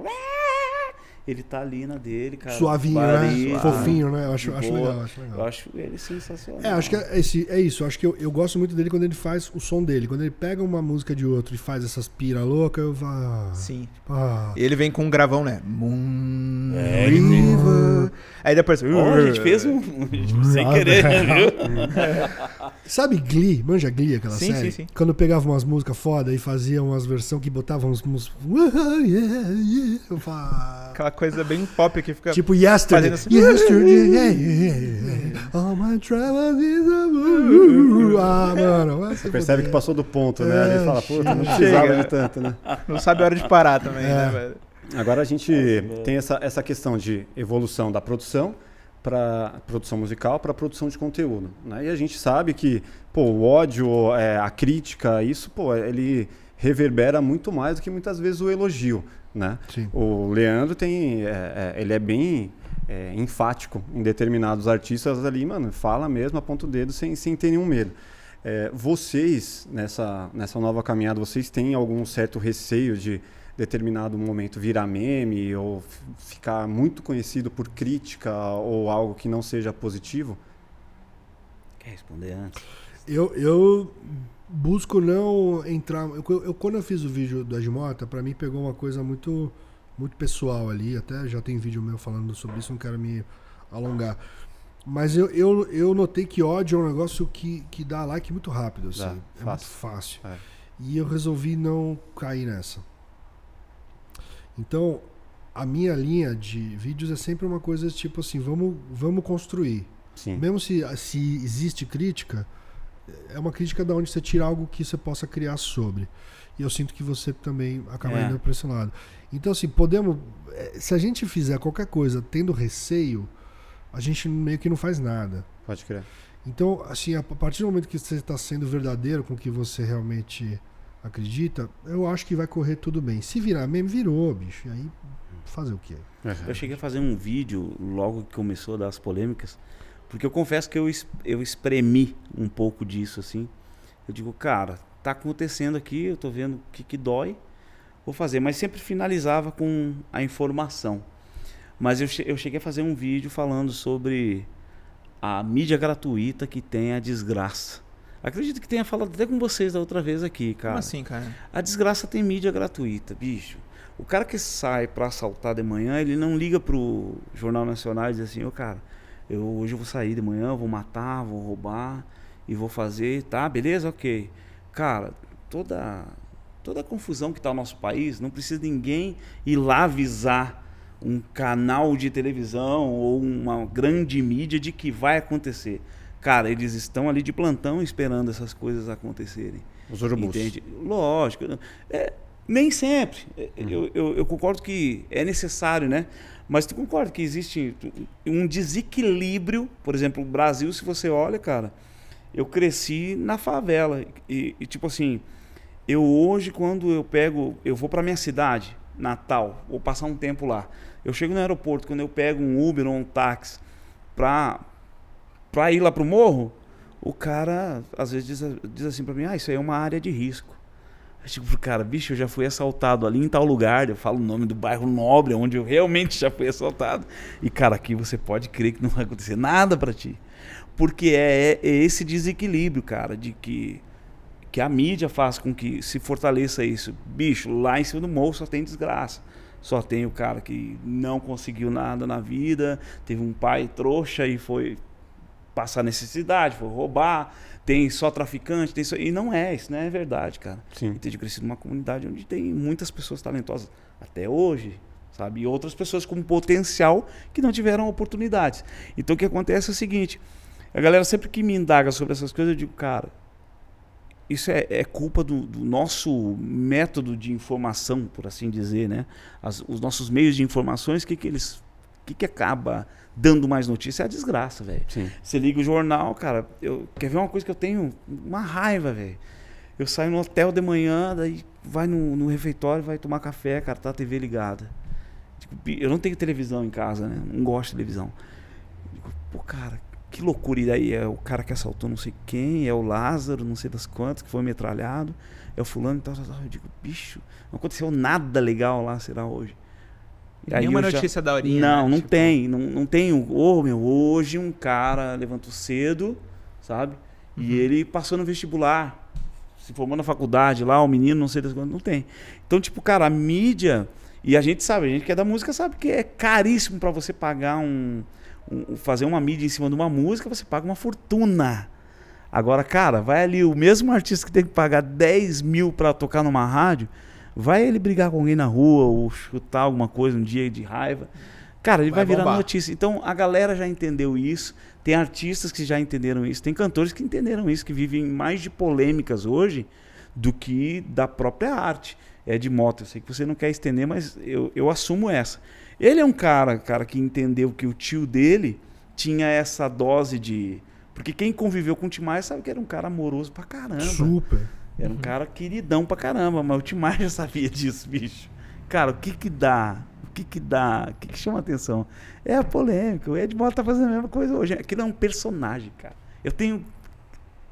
Ele tá ali na dele, cara. Suavinho, Barato, né? Fofinho, né? Eu acho, acho legal, acho legal. Eu acho ele sensacional. É, acho que é, esse, é isso. Acho que eu, eu gosto muito dele quando ele faz o som dele. Quando ele pega uma música de outro e faz essas pira louca, eu vou. ah, Sim. Ah, E ele vem com um gravão, né? Moon É, tem- River. Aí depois... Ó, a gente fez um. sem querer, viu? Sabe Glee? Manja Glee, aquela Sim, série? sim, sim. Quando pegava umas músicas foda e fazia umas versões que botavam uns. uns eu falava, Aquela coisa bem pop que fica... Tipo Yesterday. Assim. Yesterday. yeah, yeah, yeah. All my troubles is a... Ah, mano. Você percebe que passou do ponto, né? É, Ele fala, puta, não chega. precisava de tanto, né? Não sabe a hora de parar também, É. né, velho? Agora a gente tem essa, essa questão de evolução da produção, para produção musical para produção de conteúdo. Né? E a gente sabe que pô, o ódio, é, a crítica, isso pô, ele reverbera muito mais do que muitas vezes o elogio. Né? Sim. O Leandro tem, é, é, ele é bem é, enfático em determinados artistas ali, mano, fala mesmo, aponta o dedo sem, sem ter nenhum medo. É, vocês, nessa, nessa nova caminhada, vocês têm algum certo receio de determinado momento virar meme ou ficar muito conhecido por crítica ou algo que não seja positivo? Quer responder antes? Eu, eu busco não entrar. Eu, eu- quando eu fiz o vídeo do Edmota, pra mim pegou uma coisa muito, muito pessoal ali. Até já tem vídeo meu falando sobre isso, não quero me alongar. Mas eu, eu, eu notei que ódio é um negócio que, que dá like muito rápido. Assim. Dá, é muito fácil. fácil. É. E eu resolvi não cair nessa. Então, a minha linha de vídeos é sempre uma coisa tipo assim: vamos, vamos construir. Sim. Mesmo se, se existe crítica, é uma crítica da onde você tira algo que você possa criar sobre. E eu sinto que você também acaba É. indo para esse lado. Então, assim, podemos. eh, Se a gente fizer qualquer coisa tendo receio, a gente meio que não faz nada. Pode crer. Então, assim, a partir do momento que você está sendo verdadeiro com o que você realmente acredita, eu acho que vai correr tudo bem. Se virar meme, virou, bicho. E aí, fazer o quê? Eu cheguei a fazer um vídeo logo que começou das polêmicas, porque eu confesso que eu, eu espremi um pouco disso, assim. Eu digo, cara, tá acontecendo aqui, eu tô vendo o que, que dói, vou fazer. Mas sempre finalizava com a informação. Mas eu, eu cheguei a fazer um vídeo falando sobre a mídia gratuita que tem a desgraça. Acredito que tenha falado até com vocês da outra vez aqui, cara. Como assim, cara? A desgraça tem mídia gratuita, bicho. O cara que sai pra assaltar de manhã, ele não liga pro Jornal Nacional e diz assim, ô cara, eu hoje eu vou sair de manhã, vou matar, vou roubar e vou fazer, tá? Beleza? Ok. Cara, toda toda a confusão que tá no nosso país, não precisa ninguém ir lá avisar um canal de televisão ou uma grande mídia de que vai acontecer. Cara, eles estão ali de plantão esperando essas coisas acontecerem. Os urubus. Entende? Lógico. É, nem sempre. É, Eu, eu, eu concordo que é necessário, né? Mas tu concorda que existe um desequilíbrio, por exemplo, o Brasil, se você olha, cara, eu cresci na favela. E, e, tipo assim, eu hoje, quando eu pego, eu vou pra minha cidade, Natal, vou passar um tempo lá. Eu chego no aeroporto, quando eu pego um Uber ou um táxi pra, pra ir lá pro morro, o cara às vezes diz, diz assim pra mim, ah, isso aí é uma área de risco. Eu digo, cara, bicho, eu já fui assaltado ali em tal lugar, eu falo o nome do bairro nobre, onde eu realmente já fui assaltado. E, cara, aqui você pode crer que não vai acontecer nada pra ti. Porque é, é esse desequilíbrio, cara, de que, que a mídia faz com que se fortaleça isso. Bicho, lá em cima do morro só tem desgraça. Só tem o cara que não conseguiu nada na vida, teve um pai trouxa e foi passar necessidade, foi roubar, tem só traficante, tem só... e não é, isso não é verdade, cara. Sim. Eu tenho crescido numa comunidade onde tem muitas pessoas talentosas até hoje, sabe? E outras pessoas com potencial que não tiveram oportunidades. Então o que acontece é o seguinte, a galera sempre que me indaga sobre essas coisas, eu digo, cara, isso é, é culpa do, do nosso método de informação, por assim dizer, né? As- os nossos meios de informações, o que, que eles. O que, que acaba dando mais notícia? É a desgraça, velho. Você liga o jornal, cara. Eu, quer ver uma coisa que eu tenho? Uma raiva, velho. Eu saio no hotel de manhã, daí vai no, no refeitório, vai tomar café, cara, tá a TV ligada. "Bi- eu não tenho televisão em casa, né? Não gosto de televisão. Digo, pô, cara, que loucura. E daí é o cara que assaltou não sei quem, é o Lázaro, não sei das quantas, que foi metralhado, é o fulano e tal, tal, tal. Eu digo, bicho, não aconteceu nada legal lá, será hoje? Aí Nenhuma eu já- notícia da horinha. não, né? não Tipo, tem. Não, não tem. o- Ô, meu, hoje um cara levantou cedo, sabe? Uhum. E ele passou no vestibular. Se formou na faculdade lá, o menino, não sei das quantas, não tem. Então, tipo, cara, a mídia. E a gente sabe, a gente que é da música sabe que é caríssimo pra você pagar um, um- Fazer uma mídia em cima de uma música, você paga uma fortuna. Agora, cara, vai ali o mesmo artista que tem que pagar 10 mil pra tocar numa rádio, vai ele brigar com alguém na rua ou chutar alguma coisa um dia de raiva. Cara, ele vai, Vai virar bombar. notícia. Então a galera já entendeu isso. Tem artistas que já entenderam isso. Tem cantores que entenderam isso, que vivem mais de polêmicas hoje do que da própria arte. É de moto. Eu sei que você não quer estender, mas eu, eu assumo essa. Ele é um cara, cara, que entendeu que o tio dele tinha essa dose de. Porque quem conviveu com o Tim Maia sabe que era um cara amoroso pra caramba. Super. Era um cara queridão pra caramba, mas o Tim Maia já sabia disso, bicho. Cara, o que que dá? O que que dá? O que que chama atenção? É a polêmica. O Ed Mota tá fazendo a mesma coisa hoje. Aquilo é um personagem, cara. Eu tenho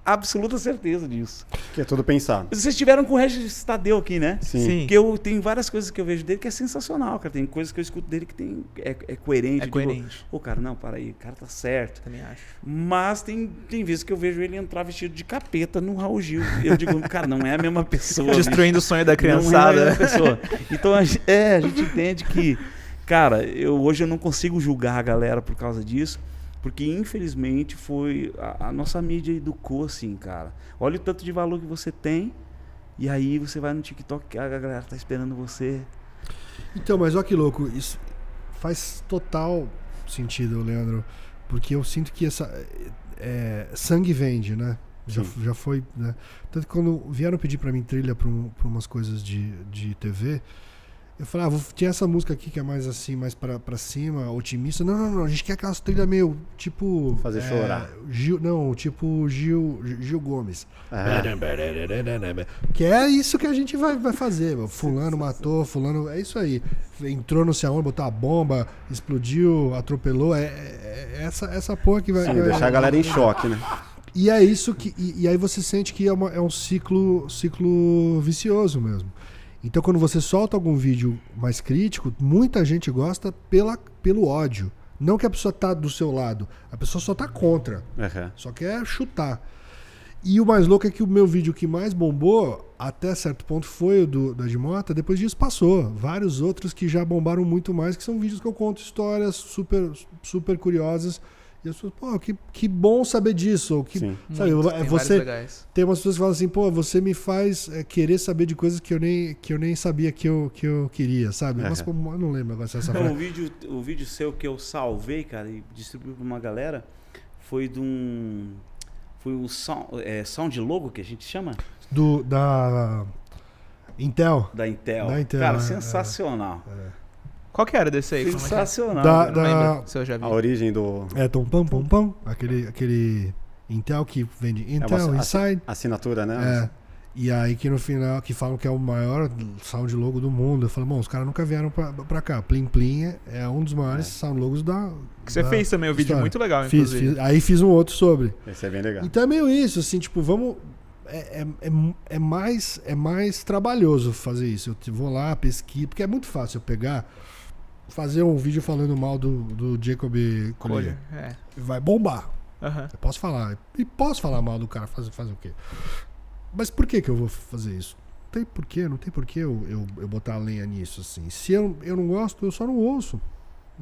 absoluta certeza disso. Que é tudo pensado. Vocês tiveram com o Regis Tadeu aqui, né? Sim. Sim. Porque eu tenho várias coisas que eu vejo dele que é sensacional, cara. Tem coisas que eu escuto dele que tem, é, é coerente. É coerente. Ô, cara, não, para aí, o cara tá certo. Também acho. Mas tem, tem vezes que eu vejo ele entrar vestido de capeta no Raul Gil. Eu digo, cara, não é a mesma pessoa. Destruindo o sonho da bicho. Não é a criançada. mesma pessoa. Então, a gente, é, a gente entende que, cara, eu, hoje eu não consigo julgar a galera por causa disso. Porque, infelizmente, foi. A, a nossa mídia educou assim, cara. Olha o tanto de valor que você tem. E aí você vai no TikTok a galera tá esperando você. Então, mas olha que louco, isso faz total sentido, Leandro, porque eu sinto que essa é, sangue vende, né? Já, Sim. já foi, né? Tanto que quando vieram pedir pra mim trilha pra, um, umas coisas de, de TV, eu falei, ah, vou, tinha essa música aqui que é mais assim, mais pra, pra cima, otimista. Não, não, não, a gente quer aquelas trilhas meio, tipo... Fazer é, chorar. Gil, não, tipo Gil, Gil Gomes. É. Que é isso que a gente vai, vai fazer. meu. Fulano matou, fulano. É isso aí. Entrou no céu, botou a bomba, explodiu, atropelou. É, é- é essa, essa porra que vai. Sim, vai- deixar a galera em choque, né? E é isso que. E, e aí você sente que é, uma- é um ciclo, ciclo vicioso mesmo. Então quando você solta algum vídeo mais crítico, muita gente gosta pela, pelo ódio. Não que a pessoa tá do seu lado, a pessoa só tá contra. Aham. Só quer chutar. E o mais louco é que o meu vídeo que mais bombou, até certo ponto, foi o do, da Edmota. Depois disso passou. Vários outros que já bombaram muito mais, que são vídeos que eu conto histórias super, super curiosas. E as pessoas, pô, que, que bom saber disso. Ou que, Sim. sabe, Muito, é tem você, tem umas pessoas que falam assim, pô, você me faz é, querer saber de coisas que eu nem, que eu nem sabia que eu, que eu queria, sabe? Mas, pô, eu não lembro agora se essa frase. o vídeo, o vídeo seu que eu salvei, cara, e distribuí pra uma galera, foi de um. Foi o sound, é, sound logo que a gente chama? Do, da Intel. Da Intel. Da Intel, cara, é, sensacional. Qual que era desse aí? É é? Sensacional. Da-. Não da- lembro se eu já vi. A origem do. É, tom pam pam pam, aquele, aquele Intel que vende É Intel uma Inside. assinatura, né? É. E aí que no final, que falam que é o maior sound logo do mundo. Eu falo, bom, os caras nunca vieram pra, pra cá. Plim Plim é- é um dos maiores sound logos da. Que você da fez também o vídeo história. muito legal, Fiz, inclusive. fiz. Aí fiz um outro sobre. Esse é bem legal. Então é meio isso, assim, tipo, vamos. É, é, é, é mais, é mais trabalhoso fazer isso. Eu vou lá, pesquiso, porque é muito fácil eu pegar, fazer um vídeo falando mal do, do Jacob Collier. É. Vai bombar. Aham. Eu posso falar. E posso falar mal do cara, fazer, fazer o quê? Mas por que, que eu vou fazer isso? Não tem porquê, não tem porquê eu, eu, eu botar a lenha nisso, assim. Se eu, eu não gosto, eu só não ouço.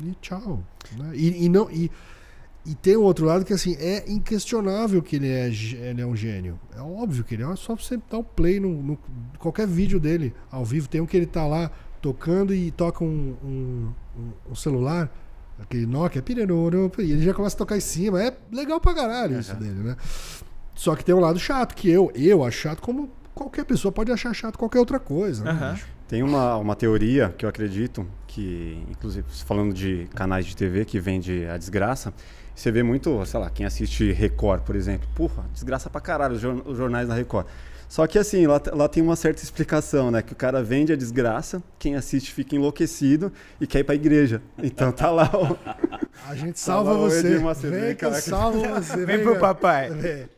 E tchau. né? E, e não. E, e tem o outro lado que assim, é inquestionável que ele é, ele é um gênio. É óbvio que ele é. É só você dar um play no, no- qualquer vídeo dele ao vivo. Tem um que ele tá lá tocando e toca um, um, um- um celular, aquele Nokia, pireroro, e ele já começa a tocar em cima. É legal pra caralho isso Aham. dele, né? Só que tem um lado chato, que eu, eu acho chato como qualquer pessoa pode achar chato qualquer outra coisa. né, bicho? Tem uma, uma teoria que eu acredito, que, inclusive, falando de canais de TV que vende a desgraça, você vê muito, sei lá, quem assiste Record, por exemplo. Porra, desgraça pra caralho os jornais da Record. Só que assim, lá, lá tem uma certa explicação, né? Que o cara vende a desgraça, quem assiste fica enlouquecido e quer ir pra igreja. Então tá lá o, A gente salva Salva o você. Macedo, Vem que eu salvo você. Vem pro papai. Vem.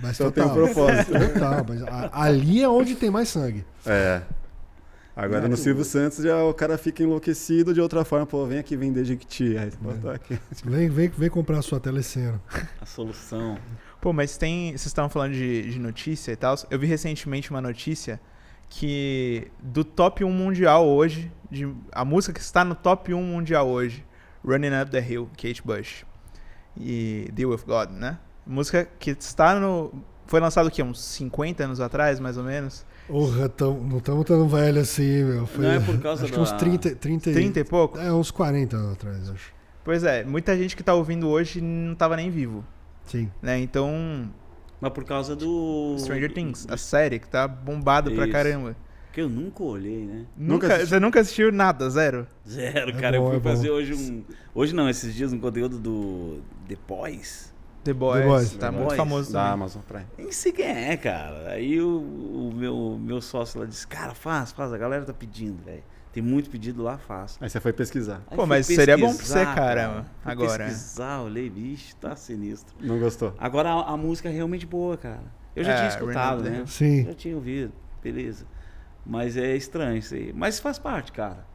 Mas Então tem um total. propósito. Total, mas a- ali é onde tem mais sangue. É. Agora no Silvio Santos já o cara fica enlouquecido de outra forma, pô, vem aqui vender Jequiti. Aí você aqui. Vem, vem, vem comprar a sua telecena. A solução. Pô, mas tem. Vocês estavam falando de, de notícia e tal. Eu vi recentemente uma notícia que do top 1 mundial hoje, de, a música que está no top 1 mundial hoje, Running Up the Hill, Kate Bush. E Deal with God, né? Música que está no. Foi lançado o quê? Uns 50 anos atrás, mais ou menos? Porra, tão, não estamos tão velho assim, meu. Foi, Não é por causa acho que da- uns 30, 30, e- 30 e pouco? É, uns 40 anos atrás, acho. Pois é, muita gente que tá ouvindo hoje não tava nem vivo, Sim. né? Então, Mas por causa do. Stranger Things, a série que tá bombado pra caramba. Que eu nunca olhei, né? Nunca Nunca, você nunca assistiu nada, zero? Zero, É cara. bom, eu fui é bom. fazer hoje um. Hoje não, esses dias um conteúdo do The Boys. The Boys, Boys. tá The muito Boys. famoso Da também. Amazon Prime. Nem sei quem é, cara. Aí o, o meu, meu sócio lá disse, cara, faz, faz, a galera tá pedindo, velho. Tem muito pedido lá, faz. Aí você foi pesquisar. Aí Pô, mas seria bom pra você, pesquisar, cara, Fui agora. pesquisar, olhei, bicho, tá sinistro. Não gostou? Agora a, a música é realmente boa, cara. Eu já É, tinha escutado, né? Sim. Já tinha ouvido, beleza. Mas é estranho isso aí. Mas faz parte, cara.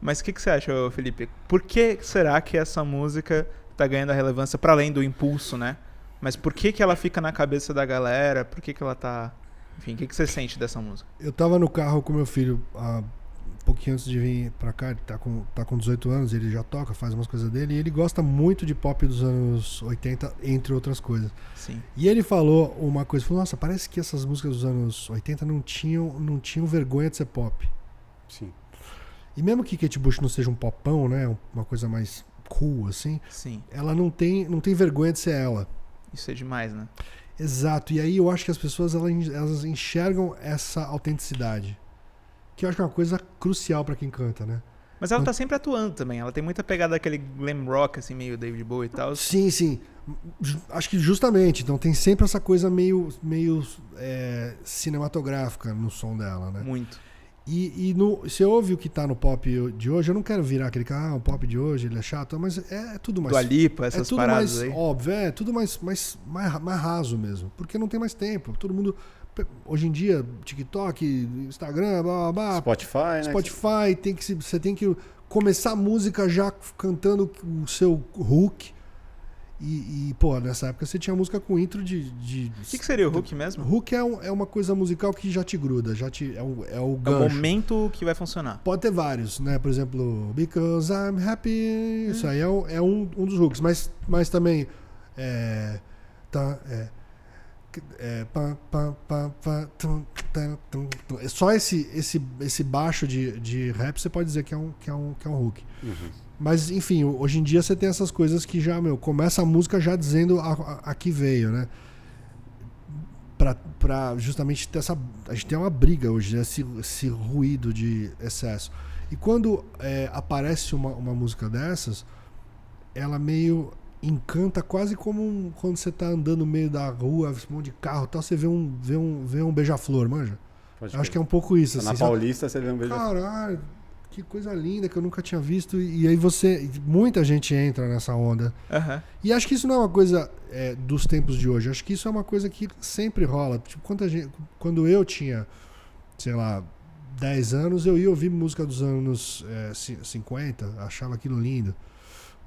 Mas o que, que você acha, Felipe? Por que será que essa música tá ganhando a relevância para além do impulso, né? Mas por que, que ela fica na cabeça da galera? Por que, que ela tá. Enfim, o que, que você sente dessa música? Eu tava no carro com meu filho há pouquinho antes de vir pra cá. Ele tá com, tá com 18 anos, ele já toca, faz umas coisas dele. E ele gosta muito de pop dos anos 80, entre outras coisas. Sim. E ele falou uma coisa, falou, nossa, parece que essas músicas dos anos 80 não tinham, não tinham vergonha de ser pop. Sim. E mesmo que Kate Bush não seja um popão, né, uma coisa mais cool assim, Sim. ela não tem, não tem vergonha de ser ela. Isso é demais, né? Exato. E aí eu acho que as pessoas elas, elas enxergam essa autenticidade, que eu acho que é uma coisa crucial pra quem canta, né? Mas ela tá sempre atuando também. Ela tem muita pegada daquele glam rock, assim, meio David Bowie e tal. Sim, sim. Acho que justamente. Então tem sempre essa coisa meio, meio é, cinematográfica no som dela, né? Muito. E, e no, você ouve o que tá no pop de hoje, eu não quero virar aquele cara, ah, o pop de hoje ele é chato, mas é, é tudo mais. Do Alipa, é essas tudo paradas mais aí. óbvio, é tudo mais, mais, mais, mais raso mesmo. Porque não tem mais tempo. Todo mundo. Hoje em dia, TikTok, Instagram, blá blá blá. Spotify, né? Spotify, tem que, se- você tem que começar a música já cantando o seu hook. E, e, pô, nessa época você tinha música com intro de. de O que, que seria o Hook mesmo? Hook é, um- é uma coisa musical que já te gruda, já te, é, o, é o É o gancho. momento que vai funcionar. Pode ter vários, né? Por exemplo, Because I'm Happy. Isso aí é, um- é um, um dos hooks. Mas, mas também. É, tá, é, é, pá, pá, pá, pá, tum, tum, tum. Só esse, esse, esse baixo de, de rap você pode dizer que é um, que é um, que é um hook. Uhum. Mas, enfim, hoje em dia você tem essas coisas que já, meu, começa a música já dizendo a, a, a que veio, né? Pra, pra justamente ter essa. A gente tem uma briga hoje, né? esse, esse ruído de excesso. E quando é, aparece uma, uma música dessas, ela meio encanta quase como um- quando você tá andando no meio da rua, um monte de carro e tal, você vê um, vê um, vê um beija-flor, manja? Pode acho que é um pouco isso. Na assim, sabe? Paulista você vê um beijo. Caralho, que coisa linda que eu nunca tinha visto. E aí você. Muita gente entra nessa onda. Aham. E acho que isso não é uma coisa é, dos tempos de hoje. Acho que isso é uma coisa que sempre rola. Tipo, quando, gente- quando eu tinha, sei lá, 10 anos, eu ia ouvir música dos anos é, ci- 50, achava aquilo lindo.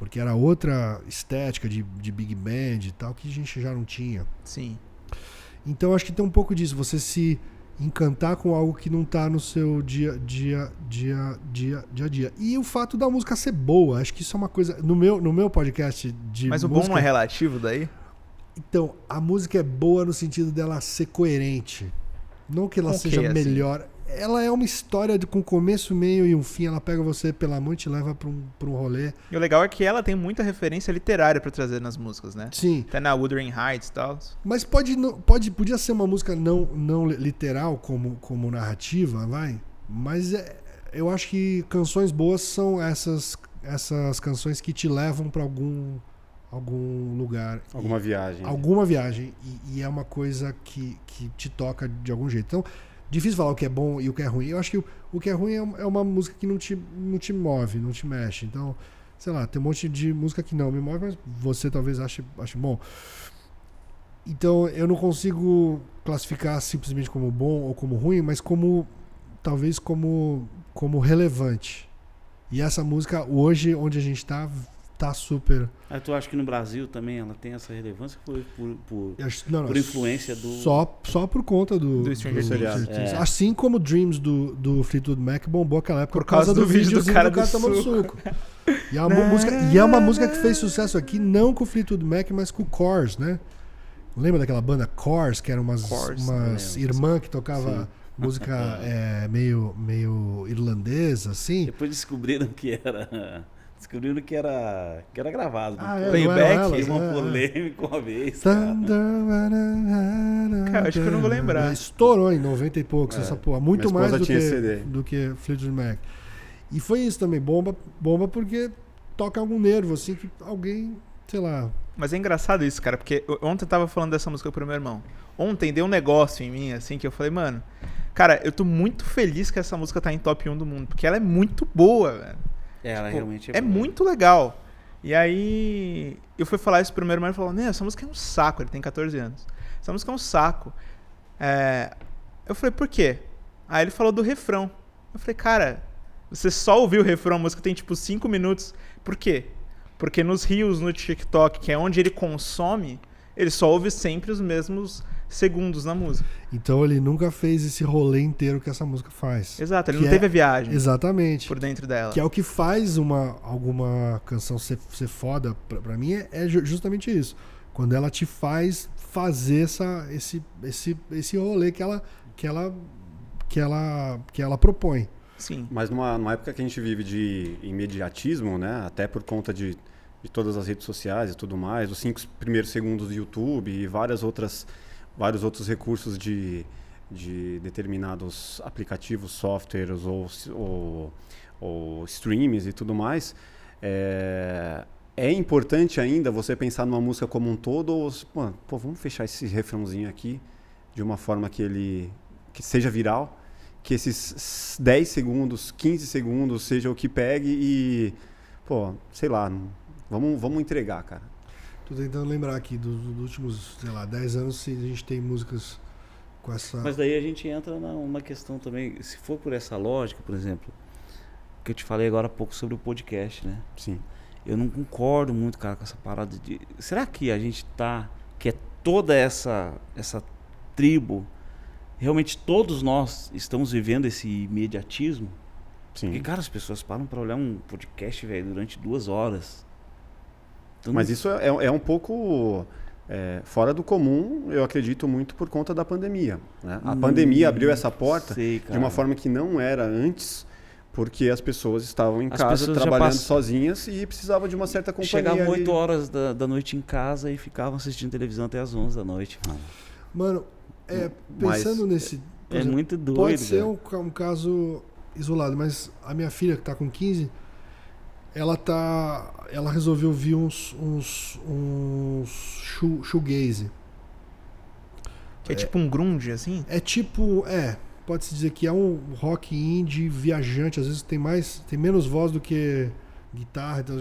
Porque era outra estética de, de Big Band e tal, que a gente já não tinha. Sim. Então acho que tem um pouco disso, você se encantar com algo que não tá no seu dia dia dia dia dia a dia. E o fato da música ser boa, acho que isso é uma coisa no meu no meu podcast de Mas o bom música, não é relativo daí? Então, a música é boa no sentido dela ser coerente. Não que ela Com o seja assim? melhor. Ela é uma história de, com começo, meio e um fim. Ela pega você pela mão e te leva pra um, pra um rolê. E o legal é que ela tem muita referência literária pra trazer nas músicas, né? Sim. Até na Wuthering Heights e tal. Mas pode, não- pode, podia ser uma música não, não literal como, como narrativa, vai. Mas é- eu acho que canções boas são essas, essas canções que te levam pra algum, algum lugar. Alguma viagem. alguma viagem. E, e é uma coisa que, que te toca de algum jeito. Então, difícil falar o que é bom e o que é ruim. Eu acho que o, o que é ruim é, é uma música que não te, não te move, não te mexe. Então, sei lá, tem um monte de música que não me move, mas você talvez ache, ache bom. Então, eu não consigo classificar simplesmente como bom ou como ruim, mas como talvez como como relevante. E essa música hoje onde a gente tá tá super Aí tu acha que no Brasil também ela tem essa relevância por, por, por- não, não, Por influência do- Só, só por conta do. Do Stranger Things. É. Assim como Dreams do, do Fleetwood Mac bombou aquela época Por causa do vídeo do cara do tomando suco. E é, uma música, e é uma música que fez sucesso aqui, não com o Fleetwood Mac, mas com o Cors, né? Lembra daquela banda Cors, que eram umas, Cors, umas irmãs que tocava música é, meio, meio irlandesa, assim? Depois descobriram que era Descobriram que era, que era gravado. Ah, é, Playback, Teve uma é. polêmica uma vez. cara. Cara, acho que eu não vou lembrar. Estourou em 90 e poucos É. essa porra. Muito mais do que, CD. do que Fleetwood Mac. E foi isso também, bomba, bomba porque toca algum nervo, assim, que alguém, sei lá. Mas é engraçado isso, cara, porque ontem eu tava falando dessa música pro meu irmão. Ontem deu um negócio em mim, assim, que eu falei, mano, cara, eu tô muito feliz que essa música tá em top 1 do mundo, porque ela é muito boa, velho. É, ela Tipo, realmente É boa. muito legal. E aí, eu fui falar isso pro meu irmão e ele falou: Né, essa música é um saco. Ele tem 14 anos. Essa música é um saco. É, Eu falei: Por quê? Aí ele falou do refrão. Eu falei: Cara, você só ouviu o refrão, a música tem tipo 5 minutos. Por quê? Porque nos rios, no TikTok, que é onde ele consome, ele só ouve sempre os mesmos segundos na música. Então ele nunca fez esse rolê inteiro que essa música faz. Exato, ele não é- teve a viagem Exatamente. por dentro dela. Que é o que faz uma, alguma canção ser, ser foda, pra, pra mim, é, é ju- justamente isso. Quando ela te faz fazer essa, esse, esse, esse rolê que ela, que, ela, que, ela, que ela propõe. Sim. Mas numa, numa época que a gente vive de imediatismo, né? Até por conta de, de todas as redes sociais e tudo mais, os cinco primeiros segundos do YouTube e várias outras, vários outros recursos de, de determinados aplicativos, softwares ou, ou, ou streams e tudo mais, é, é importante ainda você pensar numa música como um todo ou, pô, pô, vamos fechar esse refrãozinho aqui de uma forma que ele que seja viral que esses 10 segundos, 15 segundos seja o que pegue e, pô, sei lá, vamos, vamos entregar, cara. Tô tentando lembrar aqui dos, dos últimos, sei lá, 10 anos se a gente tem músicas com essa. Mas daí a gente entra numa questão também, se for por essa lógica, por exemplo, que eu te falei agora há pouco sobre o podcast, né? Sim. Eu não concordo muito, cara, com essa parada de. Será que a gente tá. Que é toda essa, essa tribo. Realmente todos nós estamos vivendo esse imediatismo? Sim. Porque, cara, as pessoas param pra olhar um podcast, velho, durante duas horas. Então, Mas isso é, é um pouco é, fora do comum, eu acredito muito por conta da pandemia. né? A Hum, pandemia abriu essa porta sei, de uma forma que não era antes, porque as pessoas estavam em As casa trabalhando pass- sozinhas e precisavam de uma certa companhia. Chegavam ali. 8 horas da, da noite em casa e ficavam assistindo televisão até as 11 da noite. Mano. Mano, é, Mas- pensando nesse. por É exemplo, muito doido. Pode ser um, um caso isolado, mas a minha filha, que tá com 15, ela tá. Ela resolveu ouvir uns. uns. uns shoe- shoegaze. Que é, tipo um grunge, assim? É tipo. É. Pode-se dizer que é um rock indie viajante, às vezes tem mais. tem menos voz do que guitarra. Então,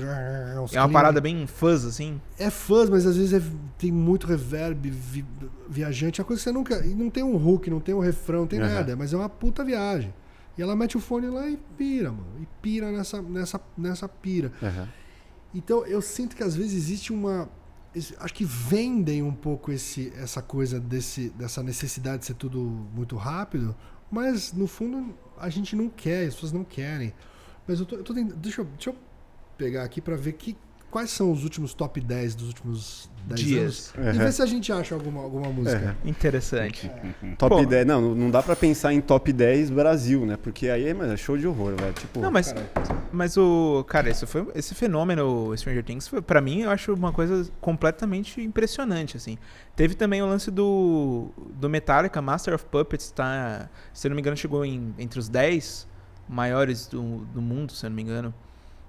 uns É uma parada bem fuzz, assim. É fuzz, mas às vezes é- tem muito reverb, vi- viajante. É uma coisa que você nunca. Não tem um hook, não tem um refrão, não tem Aham. nada. Mas é uma puta viagem. E ela mete o fone lá e pira, mano. E pira nessa, nessa, nessa pira. Aham. Então eu sinto que às vezes existe uma. Acho que vendem um pouco esse, essa coisa desse, dessa necessidade de ser tudo muito rápido, mas no fundo a gente não quer, as pessoas não querem. Mas eu tô, eu tô tentando. Deixa eu, deixa eu pegar aqui pra ver que, quais são os últimos top 10 dos últimos 10 Dias. anos. E Aham. ver se a gente acha alguma, alguma música. Interessante. Top Pô. 10, não, não dá pra pensar em top 10 Brasil, né? Porque aí é, mas é show de horror, velho. Tipo, Não, mas, mas o. Cara, esse, foi, esse fenômeno Stranger Things, foi, pra mim, eu acho uma coisa completamente impressionante, assim. Teve também o lance do, do Metallica, Master of Puppets, tá? Se eu não me engano, chegou em, entre os 10 maiores do, do mundo, se eu não me engano.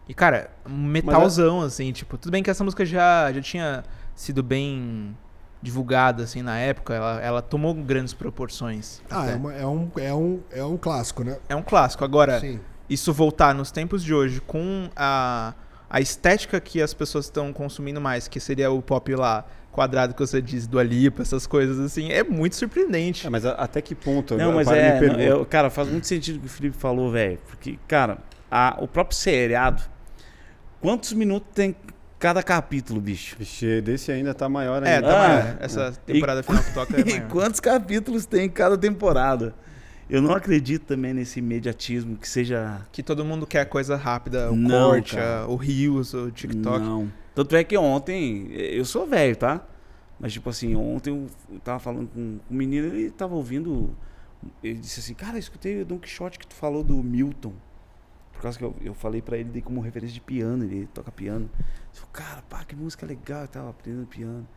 E, cara, um metalzão, assim, tipo, tudo bem que essa música já, já tinha sido bem divulgada, assim, na época, ela, ela tomou grandes proporções. Ah, é, uma- é um, é, um, é um clássico, né? é um clássico. Agora, Sim. isso voltar nos tempos de hoje com a, a estética que as pessoas estão consumindo mais, que seria o pop lá quadrado que você diz, do Alipa, essas coisas assim, é muito surpreendente. é, mas a- até que ponto? Não, mas é. me não, eu- cara, faz muito sentido o que o Felipe falou, velho. Porque, cara, a- o próprio seriado. Quantos minutos tem cada capítulo, bicho? Vixe, desse ainda tá maior É, ainda. tá Ah, maior. Essa temporada final que toca é E maior. quantos capítulos tem cada temporada? Eu não acredito também nesse imediatismo que seja. Que todo mundo quer coisa rápida, o Não, corte, cara. a- o Reels, o TikTok. Não. Tanto é que ontem, eu sou velho, tá? Mas tipo assim, ontem eu tava falando com um menino, ele tava ouvindo. Ele disse assim, cara, eu escutei o Don Quixote que tu falou do Milton. Causa que eu, eu falei pra ele, dei como referência de piano, ele toca piano. Ele falou, cara, pá, que música legal, eu tava aprendendo piano.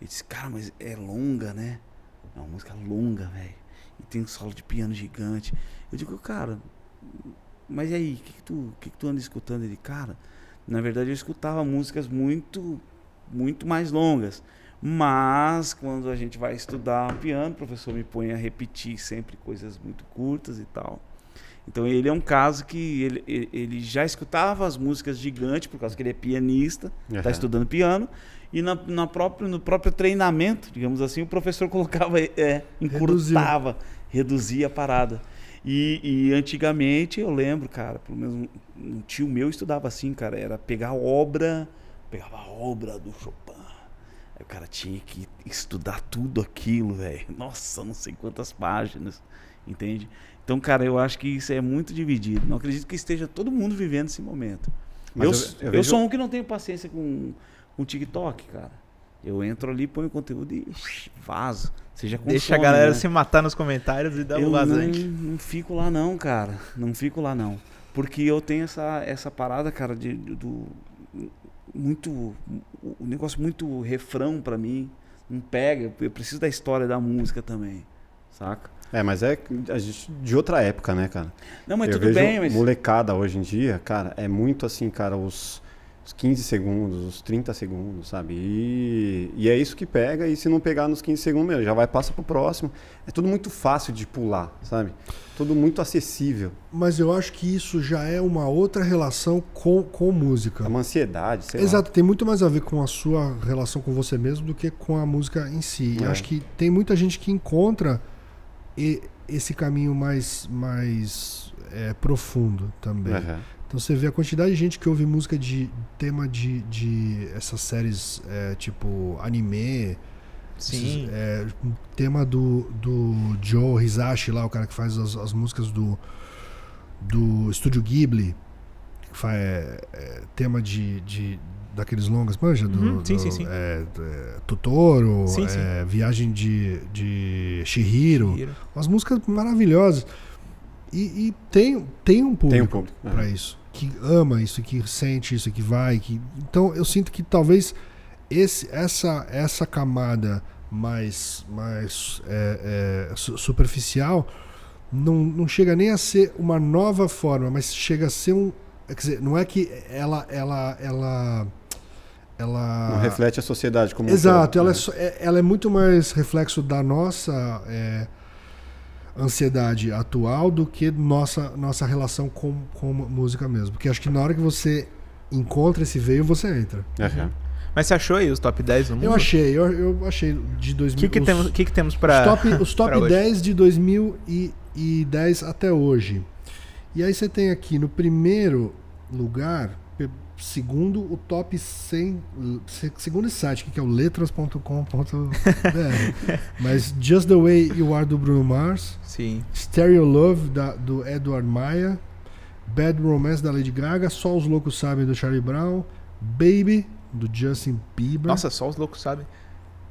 Ele disse, cara, mas é longa, né? É uma música longa, velho. E tem um solo de piano gigante. Eu digo, cara, mas e aí, o que, que, tu, que, que tu anda escutando? Ele, cara, na verdade eu escutava músicas muito, muito mais longas. Mas quando a gente vai estudar piano, o professor me põe a repetir sempre coisas muito curtas e tal. Então ele é um caso que ele, ele, já escutava as músicas gigantes, por causa que ele é pianista, está Aham. estudando piano, e na, na próprio, no próprio treinamento, digamos assim, o professor colocava, é, encurtava, reduzia a parada. E, e antigamente eu lembro, cara, pelo menos um, um tio meu estudava assim, cara, era pegar a obra, pegava a obra do Chopin. Aí o cara tinha que estudar tudo aquilo, velho. Nossa, não sei quantas páginas, entende? Então, cara, eu acho que isso é muito dividido. Não acredito que esteja todo mundo vivendo esse momento. Eu, eu- eu eu sou um que não tenho paciência com, com TikTok, cara. Eu entro ali, ponho conteúdo e vazo. Seja Deixa a consome, galera né? se matar nos comentários e dar eu um não, vazante. não fico lá não, cara. Não fico lá não. Porque eu tenho essa, essa parada, cara, de, do. Muito. O negócio muito refrão pra mim. Não pega. Eu preciso da história da música também. Saca? É, mas é a gente- de outra época, né, cara? Não, mas eu tudo vejo bem, mas. molecada hoje em dia, cara, é muito assim, cara, os, os 15 segundos, os 30 segundos, sabe? E, e é isso que pega, e se não pegar nos 15 segundos, meu, já vai passar pro próximo. É tudo muito fácil de pular, sabe? Tudo muito acessível. Mas eu acho que isso já é uma outra relação com, com música. É uma ansiedade, sei Exato, tem muito mais a ver com a sua relação com você mesmo do que com a música em si. E É. acho que tem muita gente que encontra esse caminho mais, mais é, profundo também. Aham. Então você vê a quantidade de gente que ouve música de tema de, de essas séries é, tipo anime, Sim. esses, é, tema do, do Joe Hisashi lá, o cara que faz as, as músicas do, do Estúdio Ghibli, que faz é, é, tema de, de daqueles longas, manja? Do, Uhum, sim, do, sim, sim. É, é, Totoro, Sim, sim. é, Viagem de, de Shihiro, Hiro. umas músicas maravilhosas. E, e tem, tem um público Tem um público. para Aham. isso, que ama isso, que sente isso, que vai, que então eu sinto que talvez esse, essa essa camada mais mais é, é, su- superficial não, não chega nem a ser uma nova forma, mas chega a ser um, quer dizer, não é que ela ela ela ela Não reflete a sociedade como um Exato, ela, é né? é, ela é muito mais reflexo da nossa é, ansiedade atual do que nossa, nossa relação com, com música mesmo. Porque acho que na hora que você encontra esse veio, você entra. Aham. Mas você achou aí os top 10 do mundo? Eu achei, eu, eu achei de O 2000. que, que, os, temos, que, que temos os pra. top, os top pra hoje? 10 de 2010 até hoje. E aí você tem aqui no primeiro lugar, segundo o top 100, se- segundo esse site que é o letras.com.br. Mas Just the Way You Are do Bruno Mars, Sim. Stereo Love da, do Edward Maia, Bad Romance da Lady Gaga, Só os Loucos Sabem do Charlie Brown, Baby do Justin Bieber. Nossa, só os loucos sabem.